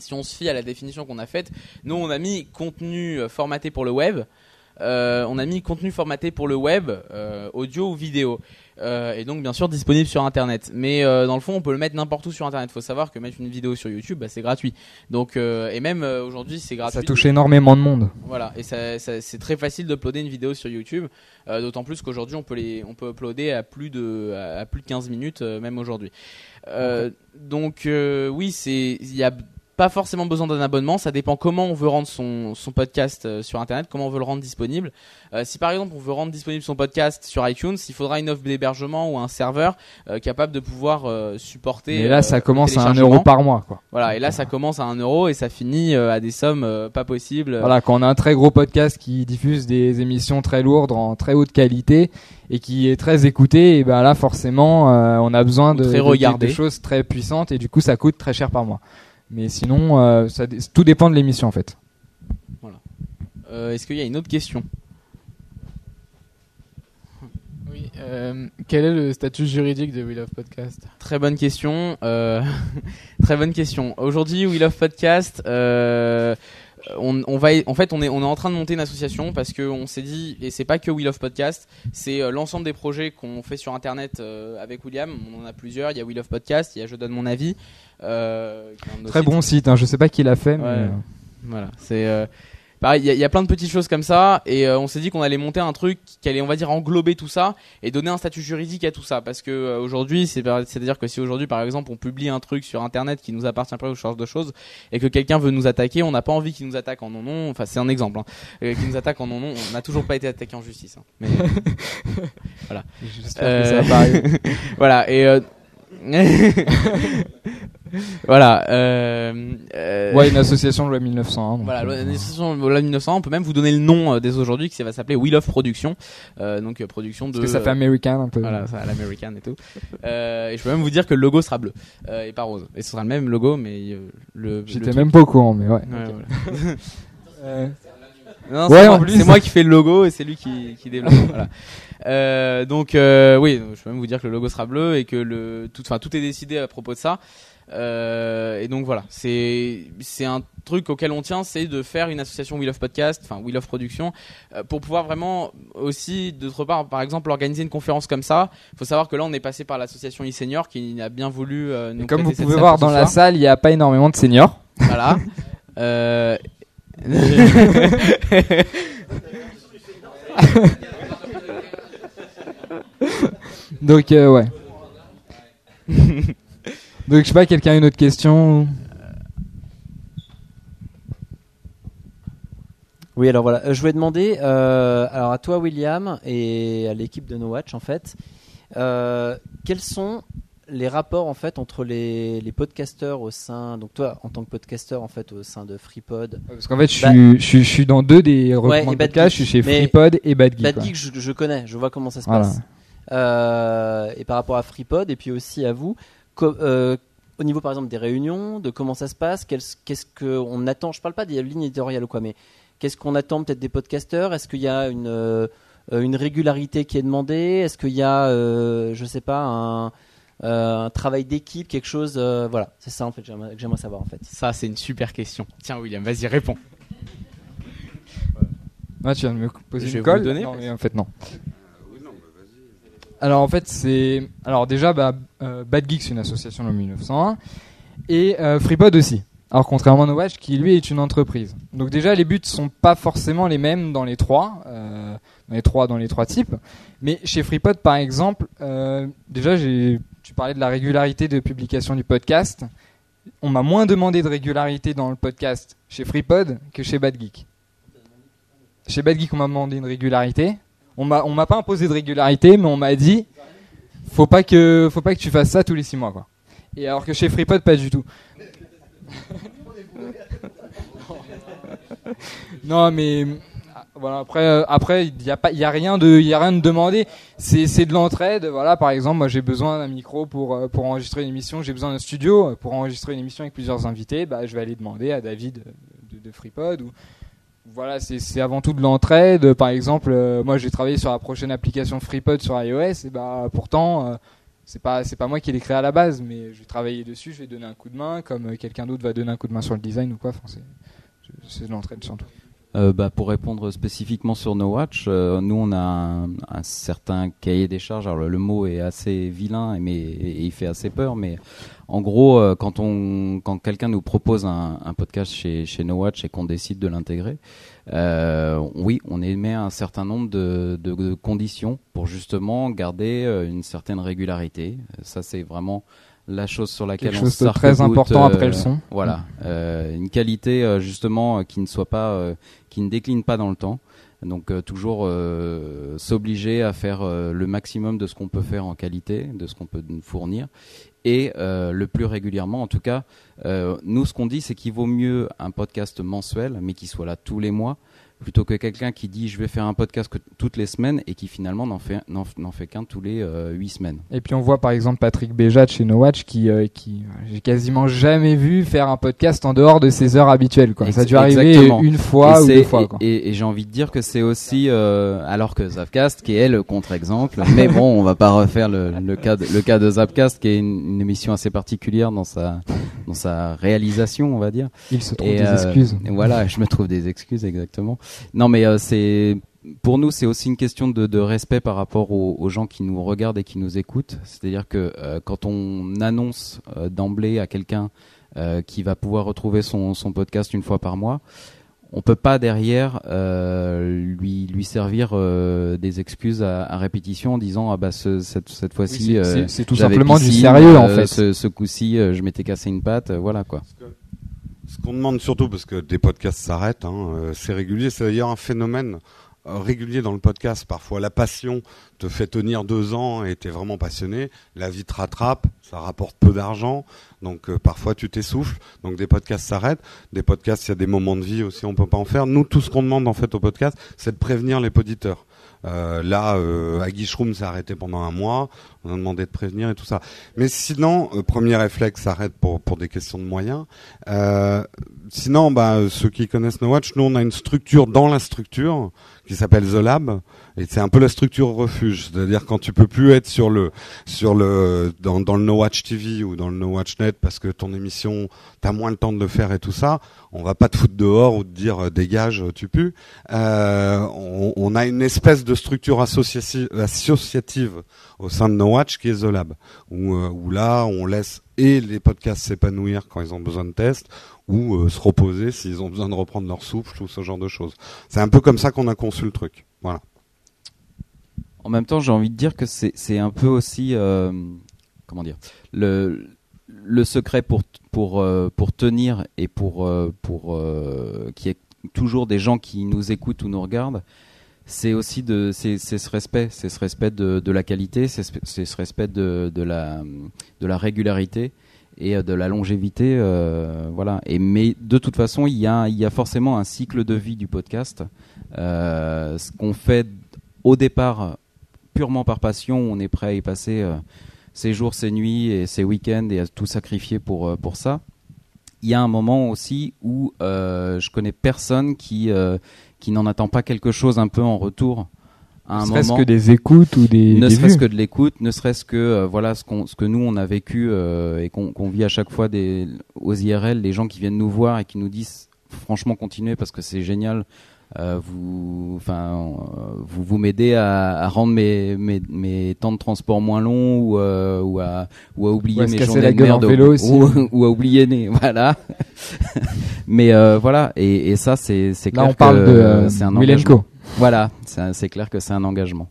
si on se fie à la définition qu'on a faite, nous on a mis contenu formaté pour le web. On a mis contenu formaté pour le web, audio ou vidéo. Euh, et donc bien sûr disponible sur internet. Mais euh, dans le fond, on peut le mettre n'importe où sur internet. Faut savoir que mettre une vidéo sur YouTube, bah, c'est gratuit. Donc euh, et même aujourd'hui, c'est gratuit. Ça touche énormément de monde. Voilà, et ça, ça- c'est très facile d'uploader une vidéo sur YouTube, d'autant plus qu'aujourd'hui on peut les, on peut uploader à plus de, à, à plus de 15 minutes même aujourd'hui. Donc oui, c'est, il y a pas forcément besoin d'un abonnement, ça dépend comment on veut rendre son, son podcast euh, sur internet, comment on veut le rendre disponible. Euh, si par exemple on veut rendre disponible son podcast sur iTunes, il faudra une offre d'hébergement ou un serveur euh, capable de pouvoir supporter. Et là, ça commence à un euro par mois, quoi. Voilà, et là ça commence à un euro et ça finit à des sommes pas possibles. Voilà, quand on a un très gros podcast qui diffuse des émissions très lourdes en très haute qualité et qui est très écouté, et ben là forcément euh, on a besoin de, de- de- de choses très puissantes et du coup ça coûte très cher par mois. Mais sinon, euh, ça, tout dépend de l'émission en fait. Euh, Est-ce qu'il y a une autre question? Oui. euh, quel est le statut juridique de We Love Podcast? Très bonne question. euh, très bonne question. Aujourd'hui, We Love Podcast, euh, on, on va, en fait, on est, on est en train de monter une association parce que on s'est dit, et c'est pas que We Love Podcast, c'est euh, l'ensemble des projets qu'on fait sur Internet euh, avec William. On en a plusieurs. Il y a We Love Podcast, il y a Je donne mon avis. euh, Très bon site, hein, je sais pas qui l'a fait, mais Ouais. euh, Voilà, c'est euh, pareil. Il y, a- il y a plein de petites choses comme ça, et euh, on s'est dit qu'on allait monter un truc qui allait, on va dire, englober tout ça et donner un statut juridique à tout ça, parce que euh, aujourd'hui, c'est c'est à dire que si aujourd'hui, par exemple, on publie un truc sur Internet qui nous appartient pas ou ce genre de choses, et que quelqu'un veut nous attaquer, on n'a pas envie qu'il nous attaque en non non. Enfin, c'est un exemple, hein, euh, qu'il nous attaque en non non. On n'a toujours pas été attaqué en justice, hein. mais ça Euh, voilà et euh, voilà. Euh, euh, Ouais, une association de loi 1901. donc, Voilà, euh, loi- l'association loi 1900, on peut même vous donner le nom euh, dès aujourd'hui, qui va s'appeler We Love Production, euh, donc euh, production de. parce que ça fait américain un peu. Voilà, ça, à l'américaine et tout. Euh, et je peux même vous dire que le logo sera bleu euh, et pas rose. Et ce sera le même logo, mais euh, le. J'étais même pas au courant, mais ouais. Ouais, voilà. Euh, Non, Ouais, c'est en moi, plus. c'est moi qui fais le logo et c'est lui qui, qui développe. voilà. Euh, donc euh, oui, je peux même vous dire que le logo sera bleu et que le tout, enfin tout est décidé à propos de ça. Euh, et donc voilà, c'est c'est un truc auquel on tient, c'est de faire une association We Love Podcast, enfin We Love Production, euh, pour pouvoir vraiment aussi d'autre part, par exemple, organiser une conférence comme ça. Il faut savoir que là, on est passé par l'association e-senior qui a bien voulu euh, nous et comme vous pouvez voir dans la soir. salle, il n'y a pas énormément de seniors. Voilà. Euh... Donc euh, ouais. Donc je sais pas, quelqu'un a une autre question Oui, alors voilà, Euh, je voulais demander, euh, alors à toi William et à l'équipe de No Watch en fait, euh, quels sont les rapports en fait entre les, les podcasteurs au sein, donc toi en tant que podcasteur en fait au sein de FreePod, Parce qu'en fait, je suis, Bah- je, suis, je suis dans deux des Bad podcasts. Je suis chez FreePod et Bad Geek. Bad ouais. Geek, je, je connais, je vois comment ça se Voilà. passe. Euh, et par rapport à FreePod et puis aussi à vous, co- euh, au niveau par exemple des réunions, de comment ça se passe, qu'est-ce qu'on attend, je parle pas des lignes éditoriales ou quoi, mais qu'est-ce qu'on attend peut-être des podcasteurs? Est-ce qu'il y a une, euh, une régularité qui est demandée? Est-ce qu'il y a, euh, je sais pas, un, euh, un travail d'équipe, quelque chose euh, Voilà, c'est ça en fait que j'aimerais- que j'aimerais savoir en fait. Ça, c'est une super question. Tiens, William, vas-y, réponds. Ah, tu viens de me poser Je vais une vous colle donner, Non, mais en fait non. Alors en fait c'est, alors déjà bah, euh, c'est une association de 1901 et euh, FreePod aussi. Alors contrairement à No Watch qui lui est une entreprise. Donc déjà les buts sont pas forcément les mêmes dans les trois, euh, dans les trois types. Mais chez FreePod par exemple, euh, déjà tu parlais de la régularité de publication du podcast. On m'a moins demandé de régularité dans le podcast chez FreePod que chez Bad Geek. Chez Bad Geek, on m'a demandé une régularité. On m'a, m'a pas imposé de régularité, mais on m'a dit, faut pas que, faut pas que tu fasses ça tous les six mois, quoi. Et alors que chez FreePod, pas du tout. non, mais voilà. Après, euh, après, il y a pas, il y a rien de, il y a rien de demandé. C'est, c'est de l'entraide. Voilà, par exemple, moi j'ai besoin d'un micro pour euh, pour enregistrer une émission. J'ai besoin d'un studio euh, pour enregistrer une émission avec plusieurs invités. Bah, je vais aller demander à David de, de, de FreePod ou voilà, c'est avant tout de l'entraide. Par exemple, euh, moi j'ai travaillé sur la prochaine application FreePod sur iOS, et bah pourtant euh, c'est pas pas moi qui l'ai créé à la base, mais je vais travailler dessus, je vais donner un coup de main, comme euh, quelqu'un d'autre va donner un coup de main sur le design ou quoi. Enfin, c'est de l'entraide surtout. Euh, bah, pour répondre spécifiquement sur No Watch, euh, nous on a un, un certain cahier des charges. Alors le, mot est assez vilain, mais et il fait assez peur. Mais en gros, euh, quand on, quand quelqu'un nous propose un, un podcast chez, chez No Watch et qu'on décide de l'intégrer, euh, oui, on émet un certain nombre de, de, de conditions pour justement garder euh, une certaine régularité. Ça, c'est vraiment la chose sur laquelle Quelque on chose de très important après le euh, son. Voilà, euh, une qualité euh, justement qui ne soit pas, euh, qui ne décline pas dans le temps. Donc euh, toujours euh, s'obliger à faire euh, le maximum de ce qu'on peut faire en qualité, de ce qu'on peut nous fournir, et euh, le plus régulièrement. En tout cas, euh, nous ce qu'on dit, c'est qu'il vaut mieux un podcast mensuel, mais qui soit là tous les mois, plutôt que quelqu'un qui dit je vais faire un podcast que toutes les semaines et qui finalement n'en fait n'en n'en fait qu'un tous les euh, huit semaines. Et puis on voit par exemple Patrick Béjat chez No Watch qui, euh, qui j'ai quasiment jamais vu faire un podcast en dehors de ses heures habituelles. Quoi. Ça a dû arriver exactement. une fois et ou deux fois. et- Quoi. Et, et j'ai envie de dire que c'est aussi, euh, alors que Zapcast, qui est le contre-exemple, mais bon, on va pas refaire le, le cas de, le cas de Zapcast, qui est une, une émission assez particulière dans sa dans sa réalisation, on va dire. Il se trouve des euh, excuses. voilà, je me trouve des excuses exactement. Non, mais euh, c'est pour nous, c'est aussi une question de, de respect par rapport aux, aux gens qui nous regardent et qui nous écoutent. C'est-à-dire que euh, quand on annonce euh, d'emblée à quelqu'un euh, qui va pouvoir retrouver son, son podcast une fois par mois, on peut pas derrière euh, lui lui servir euh, des excuses à, à répétition en disant ah bah ce- cette cette fois-ci Oui, c'est- euh, tout simplement du sérieux, en euh, fait. Ce, ce coup-ci, euh, je m'étais cassé une patte, euh, voilà quoi. Ce qu'on demande surtout, parce que des podcasts s'arrêtent, hein, euh, c'est régulier, c'est d'ailleurs un phénomène euh, régulier dans le podcast. Parfois, la passion te fait tenir deux ans et t'es vraiment passionné. La vie te rattrape, ça rapporte peu d'argent, donc euh, parfois tu t'essouffles. Donc des podcasts s'arrêtent. Des podcasts, il y a des moments de vie aussi, on peut pas en faire. Nous, tout ce qu'on demande en fait au podcast, c'est de prévenir les poditeurs. Euh, là, euh, à Guicheroum, s'est arrêté pendant un mois. On a demandé de prévenir et tout ça. Mais sinon, euh, premier réflexe, s'arrête pour pour des questions de moyens. Euh, sinon, bah, ceux qui connaissent No Watch, nous on a une structure dans la structure qui s'appelle The Lab et c'est un peu la structure refuge, c'est-à-dire quand tu peux plus être sur le sur le dans, dans le No Watch TV ou dans le No Watch Net parce que ton émission t'as moins le temps de le faire et tout ça, on va pas te foutre dehors ou te dire euh, dégage tu pues. Euh, on, a une espèce de structure associative, associative au sein de No Watch qui est The Lab où, euh, où là on laisse et les podcasts s'épanouir quand ils ont besoin de tests ou euh, se reposer s'ils ont besoin de reprendre leur souffle ou ce genre de choses. C'est un peu comme ça qu'on a conçu le truc. Voilà. En même temps, j'ai envie de dire que c'est un peu aussi euh, comment dire le secret pour pour pour tenir et pour pour y ait toujours des gens qui nous écoutent ou nous regardent. C'est aussi de c'est ce respect, c'est ce respect de de la qualité, c'est ce- respect de de la de la régularité et euh, de la longévité euh, voilà. Et mais de toute façon il y a il y a forcément un cycle de vie du podcast. Euh, ce qu'on fait au départ purement par passion on est prêt à y passer euh, ses jours ses nuits et ses week-ends et à tout sacrifier pour pour ça. Il y a un moment aussi où je connais personne qui qui n'en attend pas quelque chose un peu en retour à un Ne serait-ce que des écoutes ou des, ne serait-ce que de l'écoute, ne serait-ce que euh, voilà ce qu'on ce que nous on a vécu euh, et qu'on qu'on vit à chaque fois des aux IRL, les gens qui viennent nous voir et qui nous disent franchement continuez parce que c'est génial. Euh, vous enfin vous vous m'aidez à, à rendre mes, mes mes temps de transport moins longs ou euh, ou à ou à oublier Ou mes journées la de merde vélo ou, aussi. ou, ou à oublier né voilà. Mais euh, voilà. Et, et ça c'est c'est Là clair on parle que de euh, c'est un engagement. Voilà. C'est clair que c'est un engagement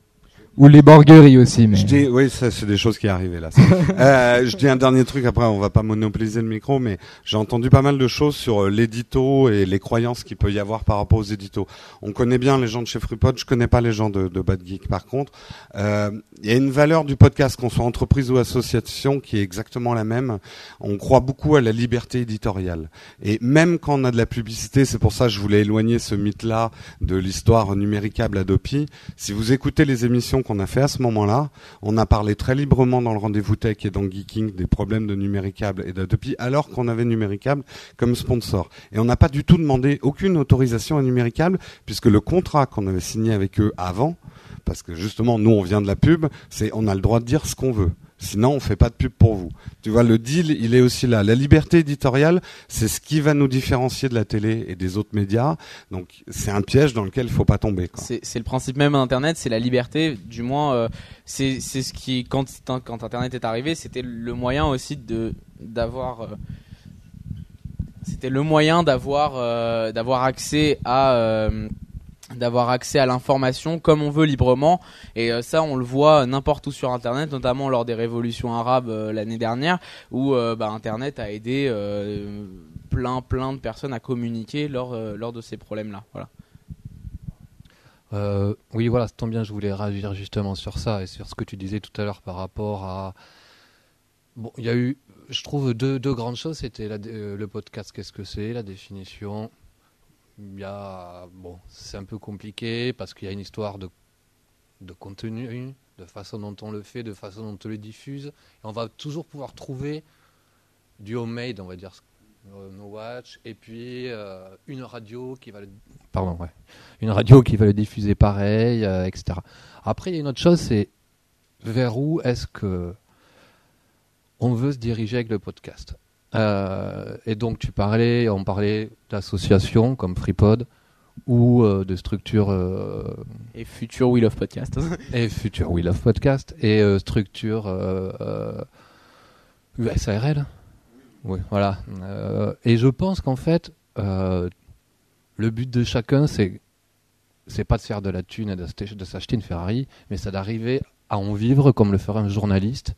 Ou les borgueries aussi. Mais... Je dis, oui, ça, c'est des choses qui arrivent là. euh, je dis un dernier truc. Après, on va pas monopoliser le micro, mais j'ai entendu pas mal de choses sur euh, l'édito et les croyances qu'il peut y avoir par rapport aux éditos. On connaît bien les gens de chez FreePod. Je connais pas les gens de, de Bad Geek. Par contre, euh, il y a une valeur du podcast, qu'on soit entreprise ou association, qui est exactement la même. On croit beaucoup à la liberté éditoriale. Et même quand on a de la publicité, c'est pour ça que je voulais éloigner ce mythe-là de l'histoire numéricable Adopi. Si vous écoutez les émissions qu'on a fait à ce moment-là, on a parlé très librement dans le rendez-vous tech et dans Geeking des problèmes de numéricable et d'Adopi, alors qu'on avait numéricable comme sponsor. Et on n'a pas du tout demandé aucune autorisation à numéricable, puisque le contrat qu'on avait signé avec eux avant parce que justement, nous, on vient de la pub, c'est on a le droit de dire ce qu'on veut. Sinon, on fait pas de pub pour vous. Tu vois, le deal, il est aussi là. La liberté éditoriale, c'est ce qui va nous différencier de la télé et des autres médias. Donc, c'est un piège dans lequel il faut pas tomber. C'est le principe même d'Internet, c'est la liberté. Du moins, euh, c'est ce qui quand Internet est arrivé, c'était le moyen aussi d'avoir. euh, c'était le moyen d'avoir euh, d'avoir accès à d'avoir accès à l'information comme on veut librement et euh, ça on le voit n'importe où sur internet notamment lors des révolutions arabes euh, l'année dernière où euh, bah, internet a aidé euh, plein plein de personnes à communiquer lors euh, lors de ces problèmes là voilà Euh, oui, voilà, tombe bien, je voulais réagir justement sur ça et sur ce que tu disais tout à l'heure par rapport à. Bon, il y a eu, je trouve, deux, deux grandes choses. C'était euh, le podcast, qu'est-ce que c'est, la définition. Bon, c'est un peu compliqué parce qu'il y a une histoire de, de contenu, de façon dont on le fait, de façon dont on le diffuse. On va toujours pouvoir trouver du homemade, on va dire, euh, No Watch, et puis euh, une radio qui va le. Pardon, ouais une radio qui va le diffuser pareil, euh, etc. Après, il y a une autre chose, c'est vers où est-ce que on veut se diriger avec le podcast. Euh, et donc, tu parlais, on parlait d'associations comme FreePod ou euh, de structures euh, et futur Wheel of Podcast et Future We Love Podcast et structures euh, USARL. Oui, voilà. Et je pense qu'en fait, le but de chacun, c'est c'est pas de faire de la thune et de s'acheter une Ferrari, mais c'est d'arriver à en vivre comme le ferait un journaliste.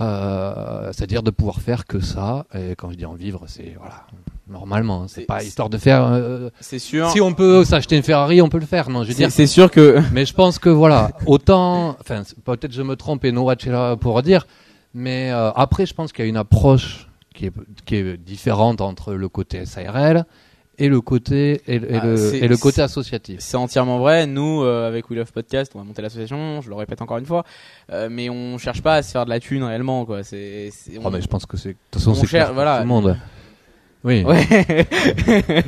Euh, c'est-à-dire de pouvoir faire que ça. Et quand je dis en vivre, c'est voilà, normalement, c'est C'est- pas histoire de faire. euh, c'est sûr si on peut s'acheter une Ferrari, on peut le faire. Non, je veux dire, c'est sûr que mais je pense que voilà, autant, enfin peut-être je me trompe et No Watch est là pour dire, mais euh, après je pense qu'il y a une approche qui est, qui est différente entre le côté SARL et le côté et, Ah, le, c'est- et le côté associatif. C'est entièrement vrai. Nous, euh, avec We Love Podcast, on va monter l'association. Je le répète encore une fois, euh, mais on cherche pas à se faire de la thune réellement, quoi. C'est, Oh, on- mais je pense que c'est de toute façon on c'est pour voilà. tout le monde. Oui. Ouais.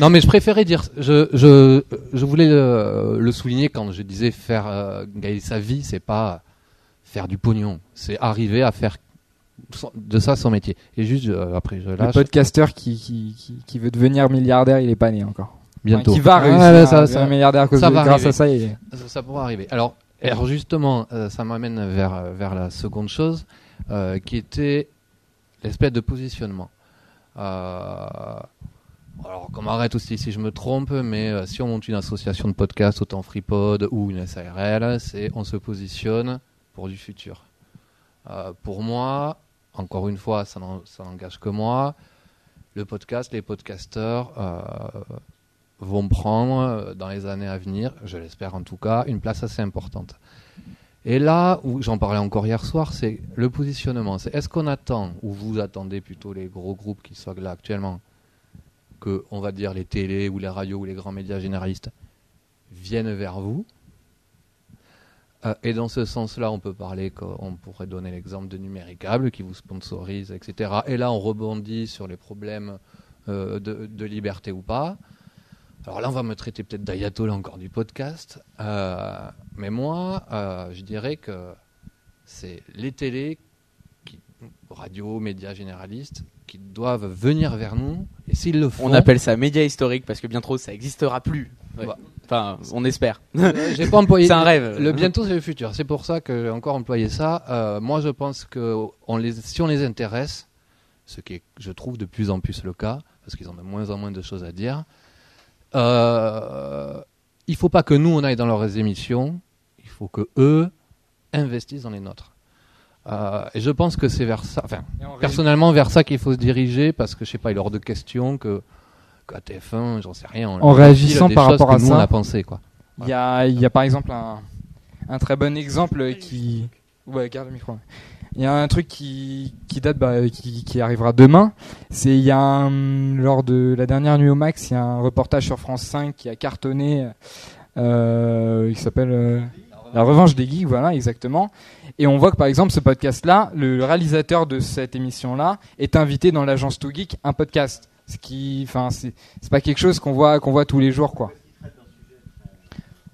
Non, mais je préférais dire, je, je, je voulais le, le souligner quand je disais faire euh, gagner sa vie, c'est pas faire du pognon, c'est arriver à faire de ça son métier. Et juste euh, après je Le podcasteur qui, qui, qui, qui veut devenir milliardaire, il est pas né encore. bientôt. Enfin, qui va Ah, réussir là, à ça, devenir ça, milliardaire à cause ça de- va grâce à ça. Et... ça, ça pourra arriver. Alors, alors justement, euh, ça m'amène vers vers la seconde chose, euh, qui était l'espèce de positionnement. Alors, qu'on m'arrête aussi si je me trompe, mais si on monte une association de podcast, autant FreePod ou une SARL, c'est on se positionne pour du futur. Pour moi, encore une fois, ça n'en- ça n'engage que moi. Le podcast, les podcasteurs euh, vont prendre euh, dans les années à venir, je l'espère en tout cas, une place assez importante. Et là où j'en parlais encore hier soir, c'est le positionnement. C'est est-ce qu'on attend, ou vous attendez plutôt les gros groupes qui sont là actuellement, que, on va dire, les télés ou les radios ou les grands médias généralistes viennent vers vous Et dans ce sens-là, on peut parler, qu'on pourrait donner l'exemple de Numéricable qui vous sponsorise, etc. Et là, on rebondit sur les problèmes euh, de, de liberté ou pas. Alors là, on va me traiter peut-être d'ayatollah encore du podcast. Euh, mais moi, euh, je dirais que c'est les télés, qui, radio, médias généralistes, qui doivent venir vers nous. Et s'ils le font, On appelle ça média historique parce que bientôt ça existera plus. Ouais. Bah. Enfin, on espère. Euh, j'ai pas employé. C'est un rêve. Le bientôt, c'est le futur. C'est pour ça que j'ai encore employé ça. Euh, moi, je pense que on les, si on les intéresse, ce qui est, je trouve, de plus en plus le cas, parce qu'ils ont de moins en moins de choses à dire, euh, il faut pas que nous, on aille dans leurs émissions. Il faut que eux investissent dans les nôtres. Euh, et je pense que c'est vers ça, enfin, personnellement, vers ça qu'il faut se diriger, parce que je sais pas, il est hors de question que qu'à TF1, j'en sais rien. En réagissant par rapport à nous, ça, on a pensé, quoi. Il y a, il y a par exemple un, un très bon exemple qui. Ouais, garde le micro. Il y a un truc qui, qui date, bah, qui, qui arrivera demain. C'est il y a un, lors de la dernière nuit au max, il y a un reportage sur France 5 qui a cartonné. Euh, il s'appelle euh, La Revanche des Geeks, voilà, exactement. Et on voit que par exemple ce podcast-là, le réalisateur de cette émission-là est invité dans l'agence Too Geek, un podcast. Ce qui, enfin, c'est pas quelque chose qu'on voit qu'on voit tous les jours, quoi.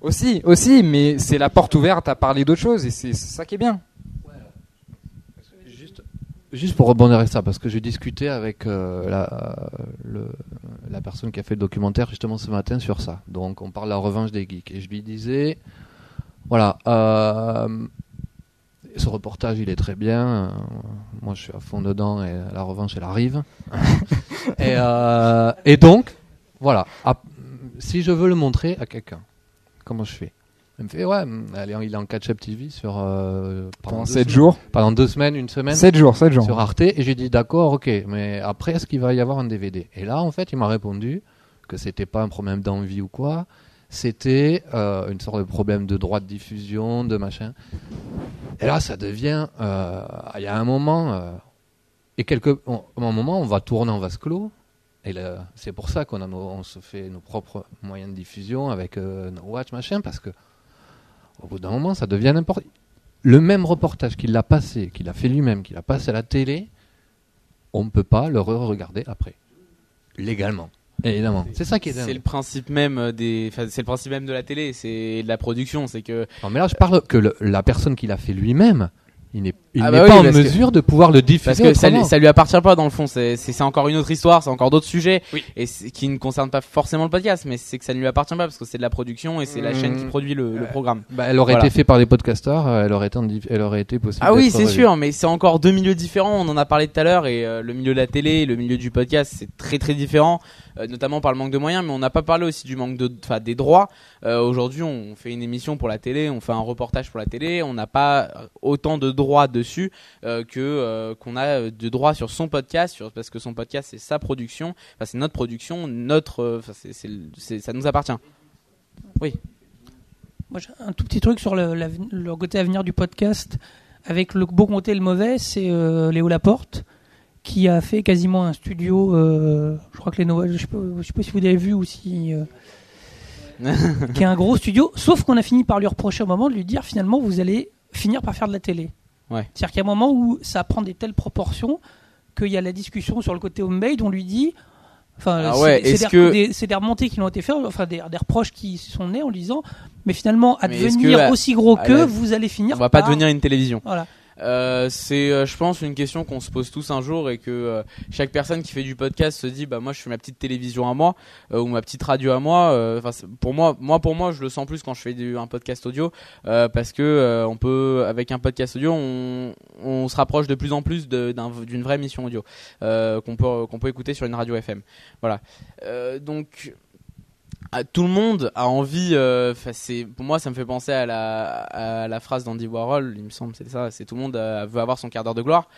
Aussi, aussi, mais c'est la porte ouverte à parler d'autres choses et c'est ça qui est bien. Juste, pour rebondir avec ça, parce que j'ai discuté avec euh, la, la personne qui a fait le documentaire justement ce matin sur ça. Donc on parle de la revanche des geeks. Et je lui disais, voilà, euh, ce reportage il est très bien. euh, moi je suis à fond dedans et la revanche elle arrive. et, euh, et donc, voilà, à- si je veux le montrer à quelqu'un, comment je fais? Il me fait, ouais, allez, il est en catch-up TV sur... euh, Pendant deux 7 semaines. jours. Pendant deux semaines, une semaine 7 jours, 7 jours. sur Arte et j'ai dit d'accord, ok, mais après est-ce qu'il va y avoir un DVD Et là, en fait, il m'a répondu que c'était pas un problème d'envie ou quoi, c'était euh, une sorte de problème de droit de diffusion, de machin. Et là, ça devient, euh, il y a un moment, euh, et quelque, on- à un moment, on va tourner en vase clos. Et c'est pour ça qu'on se fait nos propres moyens de diffusion avec nos watch machin, parce que au bout d'un moment, ça devient n'importe. Le même reportage qu'il a passé, qu'il a fait lui-même, qu'il a passé à la télé, on ne peut pas le re-regarder après, légalement. Évidemment. C'est ça qui est C'est le principe même des, enfin, c'est le principe même de la télé, c'est de la production, c'est que Non, mais là, je parle que le- la personne qui l'a fait lui-même, il n'est il Ah n'est bah pas oui, en que- mesure de pouvoir le diffuser parce que ça, lui- ça lui appartient pas dans le fond, c'est encore une autre histoire, c'est encore d'autres sujets et c'est- qui ne concernent pas forcément le podcast, mais c'est que ça ne lui appartient pas parce que c'est de la production et c'est la Mmh. chaîne qui produit le, le programme. Bah, elle aurait Voilà. été faite par des podcasteurs, euh, elle aurait été, elle aurait été possible. Ah oui, c'est sûr, mais c'est encore deux milieux différents. On en a parlé tout à l'heure et euh, le milieu de la télé, et le milieu du podcast, c'est très très différent, euh, notamment par le manque de moyens. Mais on n'a pas parlé aussi du manque de, enfin des droits. Euh, Aujourd'hui, on fait une émission pour la télé, on fait un reportage pour la télé, on n'a pas autant de droits dessus euh, que euh, qu'on a euh, de droits sur son podcast, sur, parce que son podcast c'est sa production, enfin c'est notre production, notre, c'est- c'est c'est- ça nous appartient. Oui. Moi, j'ai un tout petit truc sur le, la- le côté à venir du podcast, avec le beau côté et le mauvais, c'est euh, Léo Laporte, qui a fait quasiment un studio, euh, je crois que les Noël, je sais pas, je sais pas si vous l'avez vu ou si... euh, qui est un gros studio, sauf qu'on a fini par lui reprocher au moment de lui dire finalement vous allez finir par faire de la télé. Ouais. C'est-à-dire qu'il y a un moment où ça prend des telles proportions qu'il y a la discussion sur le côté homemade, on lui dit... Enfin, Ah c'est- ouais, c'est est-ce des, que- remontées qui l'ont été faites, enfin des, des reproches qui sont nés en lui disant, mais finalement, à Mais devenir que, aussi gros que, la- vous allez finir On va pas devenir une télévision. Voilà. Euh, c'est, euh, je pense, une question qu'on se pose tous un jour et que euh, chaque personne qui fait du podcast se dit, bah moi, je fais ma petite télévision à moi euh, ou ma petite radio à moi. euh, Enfin, pour moi, moi pour moi, je le sens plus quand je fais du, un podcast audio parce que on peut, avec un podcast audio, on, on se rapproche de plus en plus d'une vraie mission audio qu'on peut qu'on peut écouter sur une radio FM. Voilà. Donc tout le monde a envie. euh, c'est pour moi, ça me fait penser à la, à la phrase d'Andy Warhol. Il me semble, c'est ça. C'est tout le monde euh, veut avoir son quart d'heure de gloire.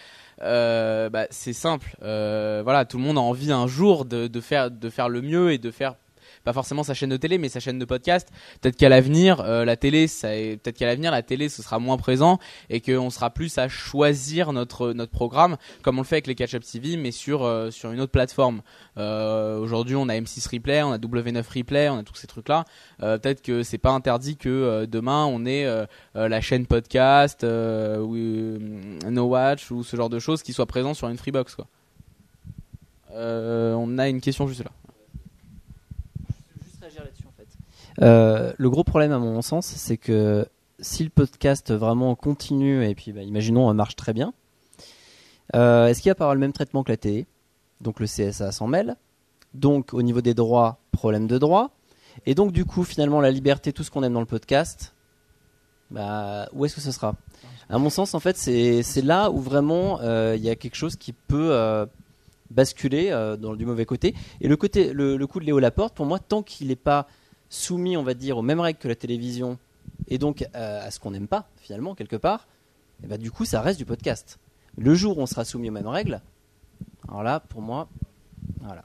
Euh, bah, c'est simple. Euh, voilà, tout le monde a envie un jour de, de faire de faire le mieux et de faire pas forcément sa chaîne de télé, mais sa chaîne de podcast. Peut-être qu'à l'avenir, euh, la télé, ça peut-être qu'à l'avenir, la télé, ce sera moins présent et qu'on sera plus à choisir notre notre programme, comme on le fait avec les Catch Up TV, mais sur euh, sur une autre plateforme. Euh, Aujourd'hui, on a M6 Replay, on a W9 Replay, on a tous ces trucs-là. Euh, peut-être que c'est pas interdit que euh, demain on ait euh, euh, la chaîne podcast euh, ou euh, No Watch ou ce genre de choses qui soient présents sur une Freebox. Quoi. Euh, on a une question juste là. juste réagir là-dessus en fait. Euh, le gros problème à mon sens, c'est que si le podcast vraiment continue et puis bah, imaginons euh, marche très bien, euh, est-ce qu'il va pas avoir le même traitement que la télé? Donc le CSA s'en mêle. Donc au niveau des droits, problème de droit. Et donc du coup finalement la liberté, tout ce qu'on aime dans le podcast, bah, où est-ce que ce sera? À mon sens en fait c'est là où vraiment il y a quelque chose qui peut basculer dans du mauvais côté. Et le, côté, le, le coup de Léo Laporte, pour moi, tant qu'il n'est pas soumis, on va dire, aux mêmes règles que la télévision, et donc euh, à ce qu'on n'aime pas, finalement, quelque part, et bah, du coup, ça reste du podcast. Le jour où on sera soumis aux mêmes règles, alors là, pour moi, voilà.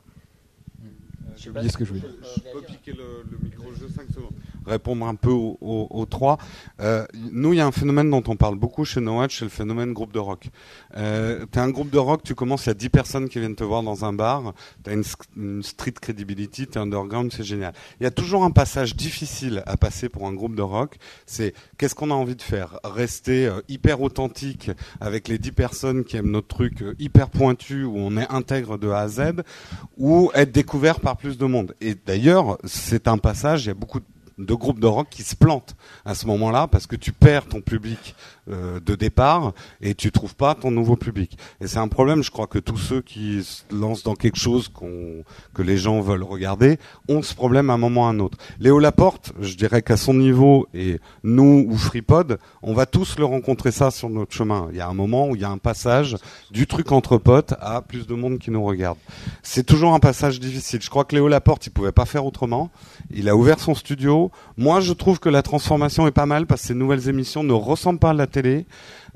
J'ai oublié ce que je voulais dire. Je peux piquer le, le micro juste 5 secondes. Répondre un peu aux, trois. Euh, nous, il y a un phénomène dont on parle beaucoup chez No Watch, c'est le phénomène groupe de rock. Euh, t'es un groupe de rock, tu commences, il y a 10 personnes qui viennent te voir dans un bar, t'as une, une street credibility, t'es underground, c'est génial. Il y a toujours un passage difficile à passer pour un groupe de rock, c'est qu'est-ce qu'on a envie de faire? Rester euh, hyper authentique avec les 10 personnes qui aiment notre truc euh, hyper pointu, où on est intègre de A à Z, ou être découvert par plus de monde. Et d'ailleurs, c'est un passage, il y a beaucoup de de groupes de rock qui se plantent à ce moment-là parce que tu perds ton public euh, de départ et tu trouves pas ton nouveau public. Et c'est un problème, je crois que tous ceux qui se lancent dans quelque chose que les gens veulent regarder ont ce problème à un moment ou à un autre. Léo Laporte, je dirais qu'à son niveau et nous ou FreePod, on va tous le rencontrer ça sur notre chemin. Il y a un moment où il y a un passage du truc entre potes à plus de monde qui nous regarde. C'est toujours un passage difficile. Je crois que Léo Laporte, il pouvait pas faire autrement. Il a ouvert son studio. Moi, je trouve que la transformation est pas mal parce que ces nouvelles émissions ne ressemblent pas à la télé.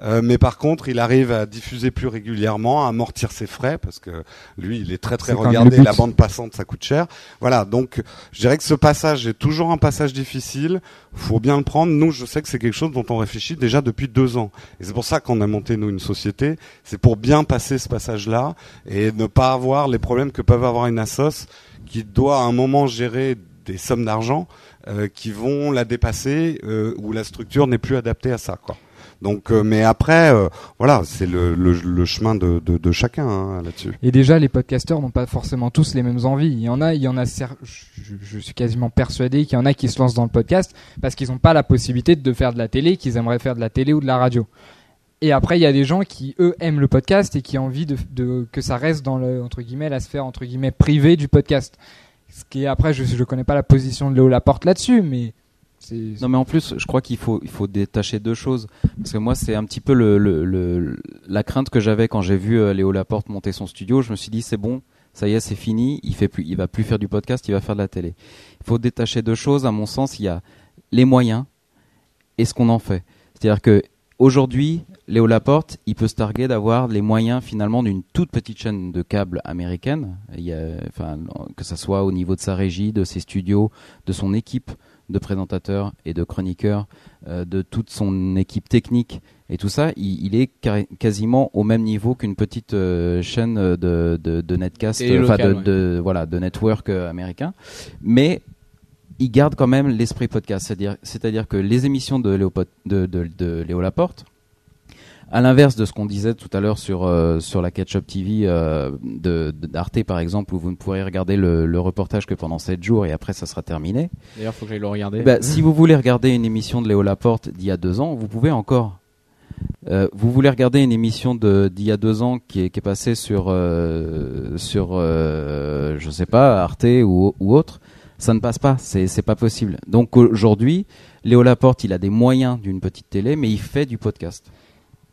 Euh, mais par contre, il arrive à diffuser plus régulièrement, à amortir ses frais parce que lui, il est très très regardé. La bande passante, ça coûte cher. Voilà. Donc, je dirais que ce passage est toujours un passage difficile. Faut bien le prendre. Nous, je sais que c'est quelque chose dont on réfléchit déjà depuis deux ans. Et c'est pour ça qu'on a monté nous une société. C'est pour bien passer ce passage-là et ne pas avoir les problèmes que peuvent avoir une assoce qui doit à un moment gérer des sommes d'argent euh, qui vont la dépasser euh, où la structure n'est plus adaptée à ça. Quoi. Donc, euh, mais après, euh, voilà, c'est le, chemin de, chacun hein, là-dessus. Et déjà, les podcasteurs n'ont pas forcément tous les mêmes envies. Il y en a, il y en a, je, suis quasiment persuadé qu'il y en a qui se lancent dans le podcast parce qu'ils n'ont pas la possibilité de faire de la télé, qu'ils aimeraient faire de la télé ou de la radio. Et après, il y a des gens qui, eux, aiment le podcast et qui ont envie de, de que ça reste dans le, entre guillemets, la sphère, entre guillemets, privée du podcast. Ce qui est, après, je, je connais pas la position de Léo Laporte là-dessus, mais Non mais en plus, je crois qu'il faut il faut détacher deux choses parce que moi c'est un petit peu le, le, le- la crainte que j'avais quand j'ai vu euh, Léo Laporte monter son studio. Je me suis dit c'est bon, ça y est, c'est fini. Il fait plus, il va plus faire du podcast, il va faire de la télé. Il faut détacher deux choses. À mon sens, il y a les moyens et ce qu'on en fait. C'est-à-dire que aujourd'hui, Léo Laporte, il peut se targuer d'avoir les moyens finalement d'une toute petite chaîne de câble américaine. Il y a, enfin, que ça soit au niveau de sa régie, de ses studios, de son équipe de présentateurs et de chroniqueurs, euh, de toute son équipe technique et tout ça, il, il est quasiment au même niveau qu'une petite euh, chaîne de, de, de netcast, Et enfin de, ouais. de- voilà, de network euh, américain. Mais il garde quand même l'esprit podcast, c'est-à-dire, c'est-à-dire que les émissions de, de Léo Laporte, à l'inverse de ce qu'on disait tout à l'heure sur euh, sur la Catch-up TV euh, de d'Arte par exemple, où vous ne pourrez regarder le, le reportage que pendant 7 jours et après ça sera terminé. D'ailleurs, faut que j'aille le regarder. Bah, si vous voulez regarder une émission de Léo Laporte d'il y a deux ans, vous pouvez encore. Euh, vous voulez regarder une émission de d'il y a deux ans qui est, qui est passée sur euh, sur euh, je sais pas Arte ou, ou autre, ça ne passe pas, c'est c'est pas possible. Donc aujourd'hui, Léo Laporte, il a des moyens d'une petite télé, mais il fait du podcast.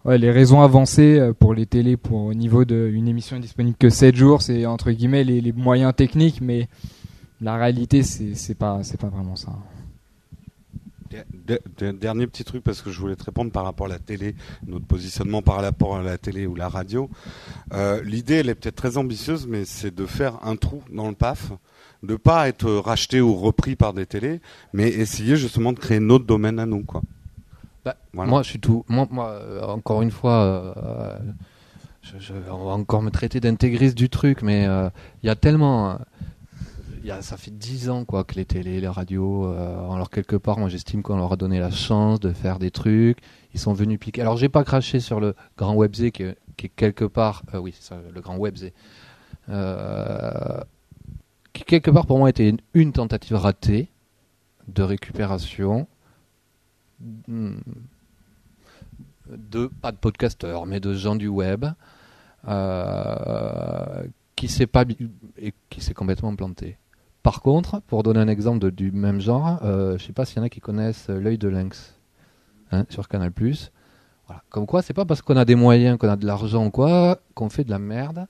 Les raisons avancées euh, pour les télés, pour au niveau d'une émission disponible que 7 jours, c'est entre guillemets les, moyens techniques, mais la réalité, c'est pas, pas vraiment ça. De- de- dernier petit truc parce que je voulais te répondre par rapport à la télé, notre positionnement par rapport à la télé ou la radio. Euh, L'idée, elle est peut-être très ambitieuse, mais c'est de faire un trou dans le PAF, de pas être racheté ou repris par des télés, mais essayer justement de créer notre domaine à nous, quoi. Bah, Voilà. Moi, je suis tout. Moi, moi, euh, encore une fois, euh, je, je- on va encore me traiter d'intégriste du truc, mais euh, il y a tellement. euh, y a, ça fait dix ans quoi que les télés, les radios, euh, alors quelque part, moi j'estime qu'on leur a donné la chance de faire des trucs. Ils sont venus piquer. Alors j'ai pas craché sur le grand Webzé qui, est- qui est quelque part, euh, oui, c'est ça, le grand Webzé, euh, qui quelque part pour moi était une, une tentative ratée de récupération de pas de podcasteurs mais de gens du web euh, qui s'est pas et qui s'est complètement planté. Par contre, pour donner un exemple du même genre, euh, je sais pas s'il y en a qui connaissent euh, l'œil de lynx hein, sur Canal+. Voilà. Comme quoi, c'est pas parce qu'on a des moyens, qu'on a de l'argent ou quoi, qu'on fait de la merde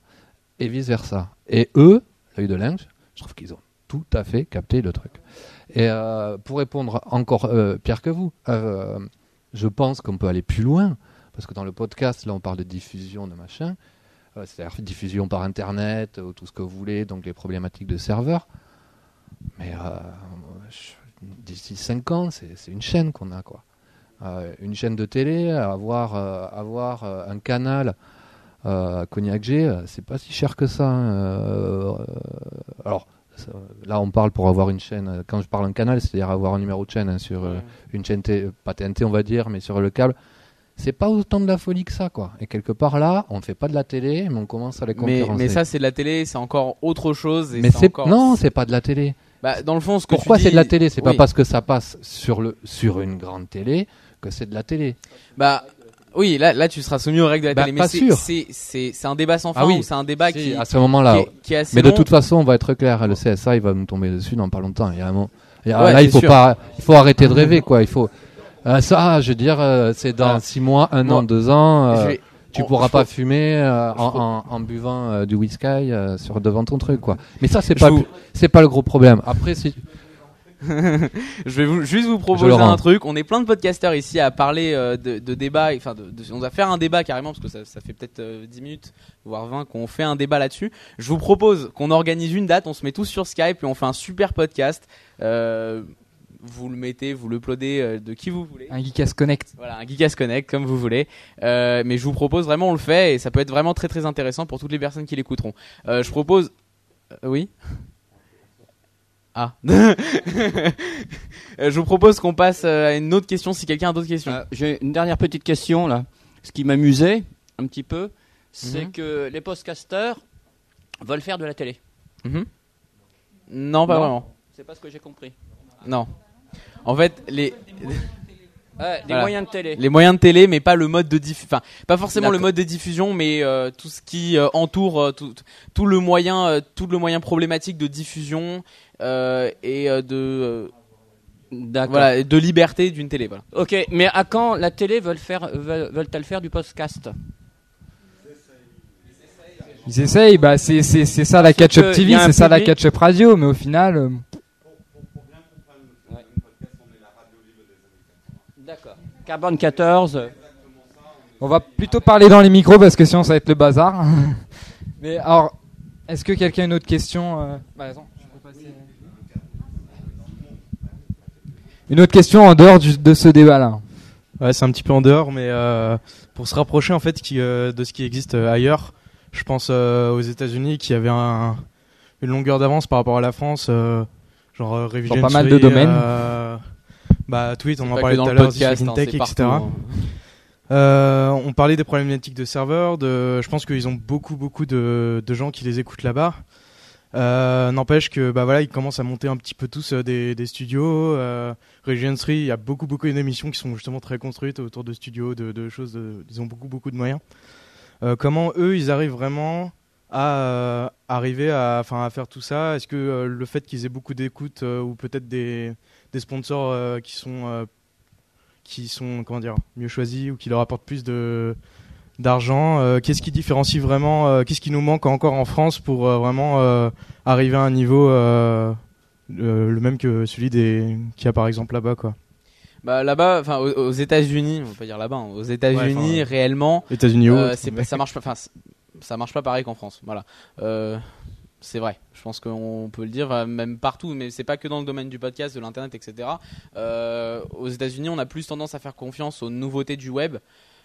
et vice versa. Et eux, l'œil de lynx, je trouve qu'ils ont tout à fait capté le truc. Et euh, pour répondre encore euh, pire que vous, euh, je pense qu'on peut aller plus loin parce que dans le podcast, là, on parle de diffusion de machin, euh, c'est-à-dire diffusion par internet ou tout ce que vous voulez, donc les problématiques de serveurs. Mais d'ici 5 ans, c'est une chaîne qu'on a, quoi. Une chaîne de télé, avoir, avoir un canal euh, Cognac G, c'est pas si cher que ça. hein. Alors, là, on parle pour avoir une chaîne. euh, Quand je parle un canal, c'est-à-dire avoir un numéro de chaîne hein, sur euh, une chaîne, T- pas TNT, on va dire, mais sur le câble. C'est pas autant de la folie que ça, quoi. Et quelque part là, on fait pas de la télé, mais on commence à les mais, concurrencer. mais ça, c'est de la télé, c'est encore autre chose. et Mais c'est encore- non, c'est pas de la télé. Bah, dans le fond, ce que Pourquoi c'est de la télé? C'est pas parce que ça passe sur le sur une grande télé que c'est de la télé. Bah oui, là, là tu seras soumis aux règles de la Bah, télé, mais pas c'est- c'est c'est un débat sans fin Ah oui. ou c'est un débat Si, qui, à ce moment-là. Mais de toute façon, on va être clair. Le CSA, il va nous tomber dessus dans pas longtemps. Il y a il y a- Ouais, là, il faut sûr. pas, il faut arrêter de rêver, quoi. Il faut. Euh, ça, je veux dire, euh, c'est dans Voilà. six mois, un Moi, an, deux ans. Je euh, vais- tu on- pourras pas fumer en, peux- en, en buvant du whisky sur devant ton truc, quoi. Mais ça, c'est pas, vous- c'est pas le gros problème. Après, si je vais vous, juste vous proposer le un truc. On est plein de podcasteurs ici à parler euh, de, de débats. Enfin, de, de- on va faire un débat carrément parce que ça, ça fait peut-être euh, 10 minutes, voire 20 qu'on fait un débat là-dessus. Je vous propose qu'on organise une date. On se met tous sur Skype et on fait un super podcast. Euh, vous le mettez, vous l'uploadez euh, de qui vous voulez. Un Geekas Connect. Voilà, un Geekas Connect, comme vous voulez. Euh, mais je vous propose vraiment, on le fait et ça peut être vraiment très très intéressant pour toutes les personnes qui l'écouteront. Euh, je propose. Euh, oui? Ah. Euh, je vous propose qu'on passe euh, à une autre question si quelqu'un a d'autres questions. Euh, J'ai une dernière petite question là. Ce qui m'amusait un petit peu, c'est Mhm. que les podcasteurs veulent faire de la télé. Mhm. Non, pas Non. vraiment. C'est pas ce que j'ai compris. Non. En fait, les, les Voilà. moyens de télé. les moyens de télé, mais pas le mode de diffusion. Enfin, pas forcément le mode de diffusion, mais euh, tout ce qui euh, entoure euh, tout, tout le moyen, euh, tout le moyen problématique de diffusion euh, et euh, de euh, voilà de liberté d'une télé. Voilà. Ok, mais à quand la télé veulent faire, veulent, veulent-elles faire du podcast? Ils essayent, bah c'est c'est c'est ça la catch-up TV, c'est ça la catch-up radio, mais au final, euh, D'accord. Carbone 14. on va plutôt parler dans les micros parce que sinon ça va être le bazar. mais alors, est-ce que quelqu'un a une autre question euh, bah, attends, je peux passer. Une autre question en dehors du- de ce débat-là. Ouais, c'est un petit peu en dehors, mais euh, pour se rapprocher en fait qui, euh, de ce qui existe euh, ailleurs, je pense euh, aux États-Unis qui avaient un, une longueur d'avance par rapport à la France, euh, genre euh, Dans pas mal de domaines. euh, bah tweet, on en parlait tout à l'heure, in hein, etc. partout, hein. Euh, on parlait des problématiques de serveurs, de, je pense qu'ils ont beaucoup beaucoup de, de gens qui les écoutent là-bas. Euh, N'empêche que bah voilà, ils commencent à monter un petit peu tous euh, des, des studios. Region 3, il y a beaucoup beaucoup d'émissions qui sont justement très construites autour de studios, de, choses. ils ont beaucoup beaucoup de moyens. Euh, comment eux, ils arrivent vraiment à euh, arriver à, à faire tout ça? Est-ce que euh, le fait qu'ils aient beaucoup d'écoute ou peut-être des, des sponsors qui sont qui sont comment dire mieux choisis ou qui leur apportent plus de d'argent Qu'est-ce qui différencie vraiment Qu'est-ce qui nous manque encore en France pour vraiment arriver à un niveau euh, le même que celui des qu'il y a par exemple là-bas quoi Bah là-bas, enfin aux, aux États-Unis, on va pas dire là-bas, hein, aux États-Unis Ouais, réellement, États-Unis euh, ça marche pas. Enfin, ça marche pas pareil qu'en France. Voilà. Euh, c'est vrai. Je pense qu'on peut le dire même partout, mais c'est pas que dans le domaine du podcast, de l'internet, etc. Euh, aux États-Unis, on a plus tendance à faire confiance aux nouveautés du web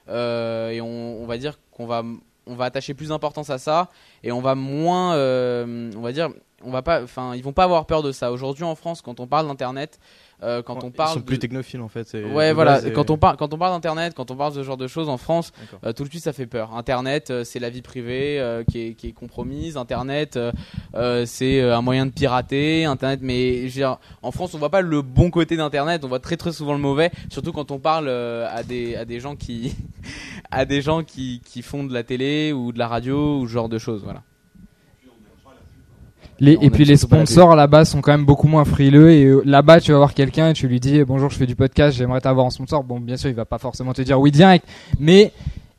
euh, et on, on va dire qu'on va on va attacher plus d'importance à ça et on va moins euh, on va dire on va pas enfin ils vont pas avoir peur de ça. Aujourd'hui en France quand on parle d'internet euh, quand on parle ils sont de- plus technophiles en fait. Ouais, voilà. et- Quand on parle, quand on parle d'internet, quand on parle de ce genre de choses en France, euh, tout de suite ça fait peur. Internet, euh, c'est la vie privée euh, qui, est, qui est compromise. Internet, c'est un moyen de pirater. Internet, mais dire, en France, on voit pas le bon côté d'Internet. On voit très très souvent le mauvais. Surtout quand on parle à des à des gens qui à des gens qui qui font de la télé ou de la radio ou ce genre de choses. Voilà. Les- et puis les sponsors là-bas sont quand même beaucoup moins frileux et euh, là-bas tu vas voir quelqu'un et tu lui dis bonjour je fais du podcast j'aimerais t'avoir en sponsor. Bon bien sûr il va pas forcément te dire oui direct mais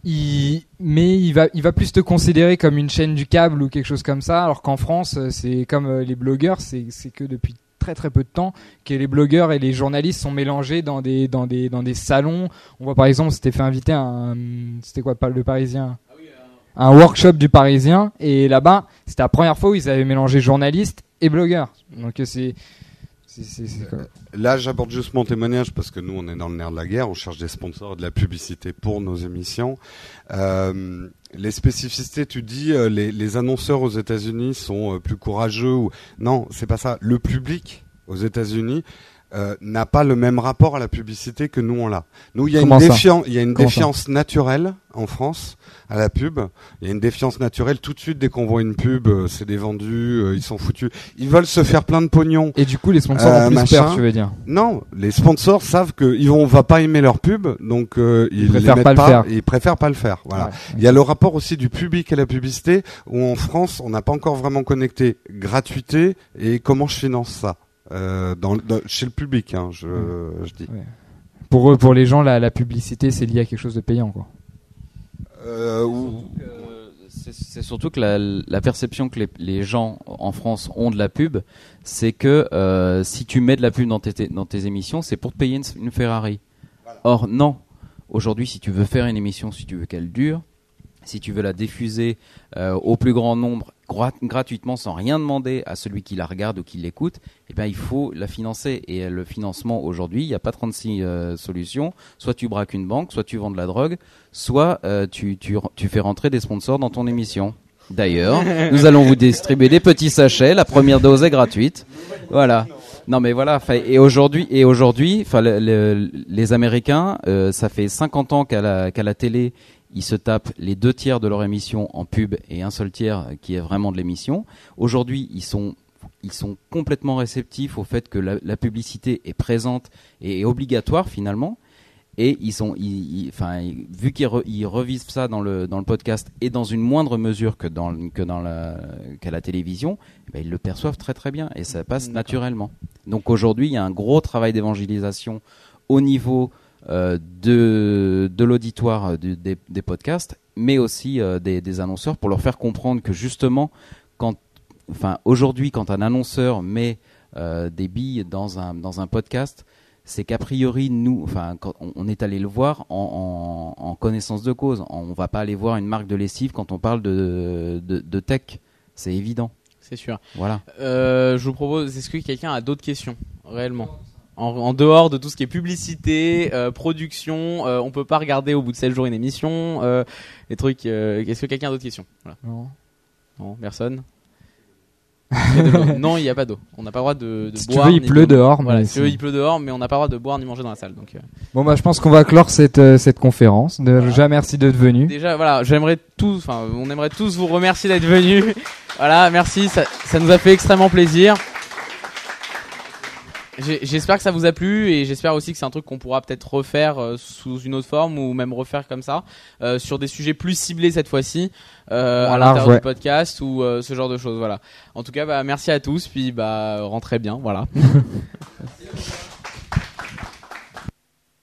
il mais il va il va plus te considérer comme une chaîne du câble ou quelque chose comme ça alors qu'en France euh, c'est comme euh, les blogueurs c'est c'est que depuis très très peu de temps que les blogueurs et les journalistes sont mélangés dans des dans des dans des salons. On voit par exemple c'était fait inviter un c'était quoi le parisien? Un workshop du Parisien et là-bas c'était la première fois où ils avaient mélangé journalistes et blogueurs. Donc euh, c'est quoi Là, j'aborde juste mon témoignage parce que nous, on est dans le nerf de la guerre, on cherche des sponsors et de la publicité pour nos émissions. Euh, les spécificités, tu dis, euh, les, les annonceurs aux États-Unis sont euh, plus courageux ou non, c'est pas ça. Le public aux États-Unis euh, n'a pas le même rapport à la publicité que nous on l'a. Nous, il y a une, Comment défiance, il y a une Comment défiance naturelle en France à la pub. Il y a une défiance naturelle tout de suite dès qu'on voit une pub, euh, c'est des vendus, euh, ils sont foutus. Ils veulent se faire plein de pognon. Et du coup, les sponsors ont plus peur, tu veux dire Non, les sponsors savent qu'ils vont, on va pas aimer leur pub, donc euh, ils, les préfèrent mettent pas le faire. Ils préfèrent pas le faire. Voilà. Ouais. Il y a le rapport aussi du public à la publicité, où en France, on n'a pas encore vraiment connecté gratuité et comment je finance ça euh, dans, dans- chez le public. Hein, je, je dis. Ouais. Pour eux, pour les gens, la, la publicité, c'est lié à quelque chose de payant, quoi. Euh, ou- C'est surtout que la, la perception que les, les gens en France ont de la pub, c'est que euh, si tu mets de la pub dans tes, dans tes émissions, c'est pour te payer une, une Ferrari. Or, non. Aujourd'hui, si tu veux faire une émission, si tu veux qu'elle dure, si tu veux la diffuser euh, au plus grand nombre gratuitement sans rien demander à celui qui la regarde ou qui l'écoute, eh ben, il faut la financer. Et le financement aujourd'hui, il n'y a pas 36 euh, solutions. Soit tu braques une banque, soit tu vends de la drogue, soit euh, tu, tu, tu fais rentrer des sponsors dans ton émission. D'ailleurs, nous allons vous distribuer des petits sachets. La première dose est gratuite. Voilà. Non mais voilà. Et aujourd'hui, et aujourd'hui, le- les Américains, euh, ça fait 50 ans qu'à la, qu'à la télé, ils se tapent les deux tiers de leur émission en pub et un seul tiers qui est vraiment de l'émission. Aujourd'hui, ils sont ils sont complètement réceptifs au fait que la, la publicité est présente et est obligatoire finalement. Et ils sont, ils, ils- enfin, vu qu'ils re- ils revivent ça dans le dans le podcast et dans une moindre mesure que dans que dans la qu'à la télévision, eh ben, ils le perçoivent très très bien et ça passe naturellement. Donc aujourd'hui, il y a un gros travail d'évangélisation au niveau de de l'auditoire euh, des, des podcasts, mais aussi euh, des, des annonceurs pour leur faire comprendre que justement, quand, enfin aujourd'hui, quand un annonceur met euh, des billes dans un dans un podcast, c'est qu'a priori nous, enfin, quand on, on est allé le voir en, en, en connaissance de cause. On va pas aller voir une marque de lessive quand on parle de de, de tech. C'est évident. C'est sûr. Voilà. Euh, je vous propose, est-ce que quelqu'un a d'autres questions réellement? En, en dehors de tout ce qui est publicité, euh, production, euh, on peut pas regarder au bout de 7 jours une émission, euh, les trucs. euh, Est-ce que quelqu'un a d'autres questions? Voilà. Non. Non, personne. Non, il n'y a pas d'eau. On n'a pas le droit de, de Si tu boire. veux, il pleut de- dehors, Voilà, mais si tu veux, il pleut dehors, mais on n'a pas le droit de boire ni manger dans la salle. Donc, euh, Bon, bah, je pense qu'on va clore cette, euh, cette conférence. Déjà, merci d'être venu. Déjà, voilà, j'aimerais tous, enfin, on aimerait tous vous remercier d'être venus. voilà, merci, ça, ça nous a fait extrêmement plaisir. J'espère que ça vous a plu et j'espère aussi que c'est un truc qu'on pourra peut-être refaire euh, sous une autre forme ou même refaire comme ça euh, sur des sujets plus ciblés cette fois-ci euh, à l'intérieur ouais. du podcast ou euh, ce genre de choses. Voilà. En tout cas, bah, merci à tous puis bah rentrez bien. Voilà.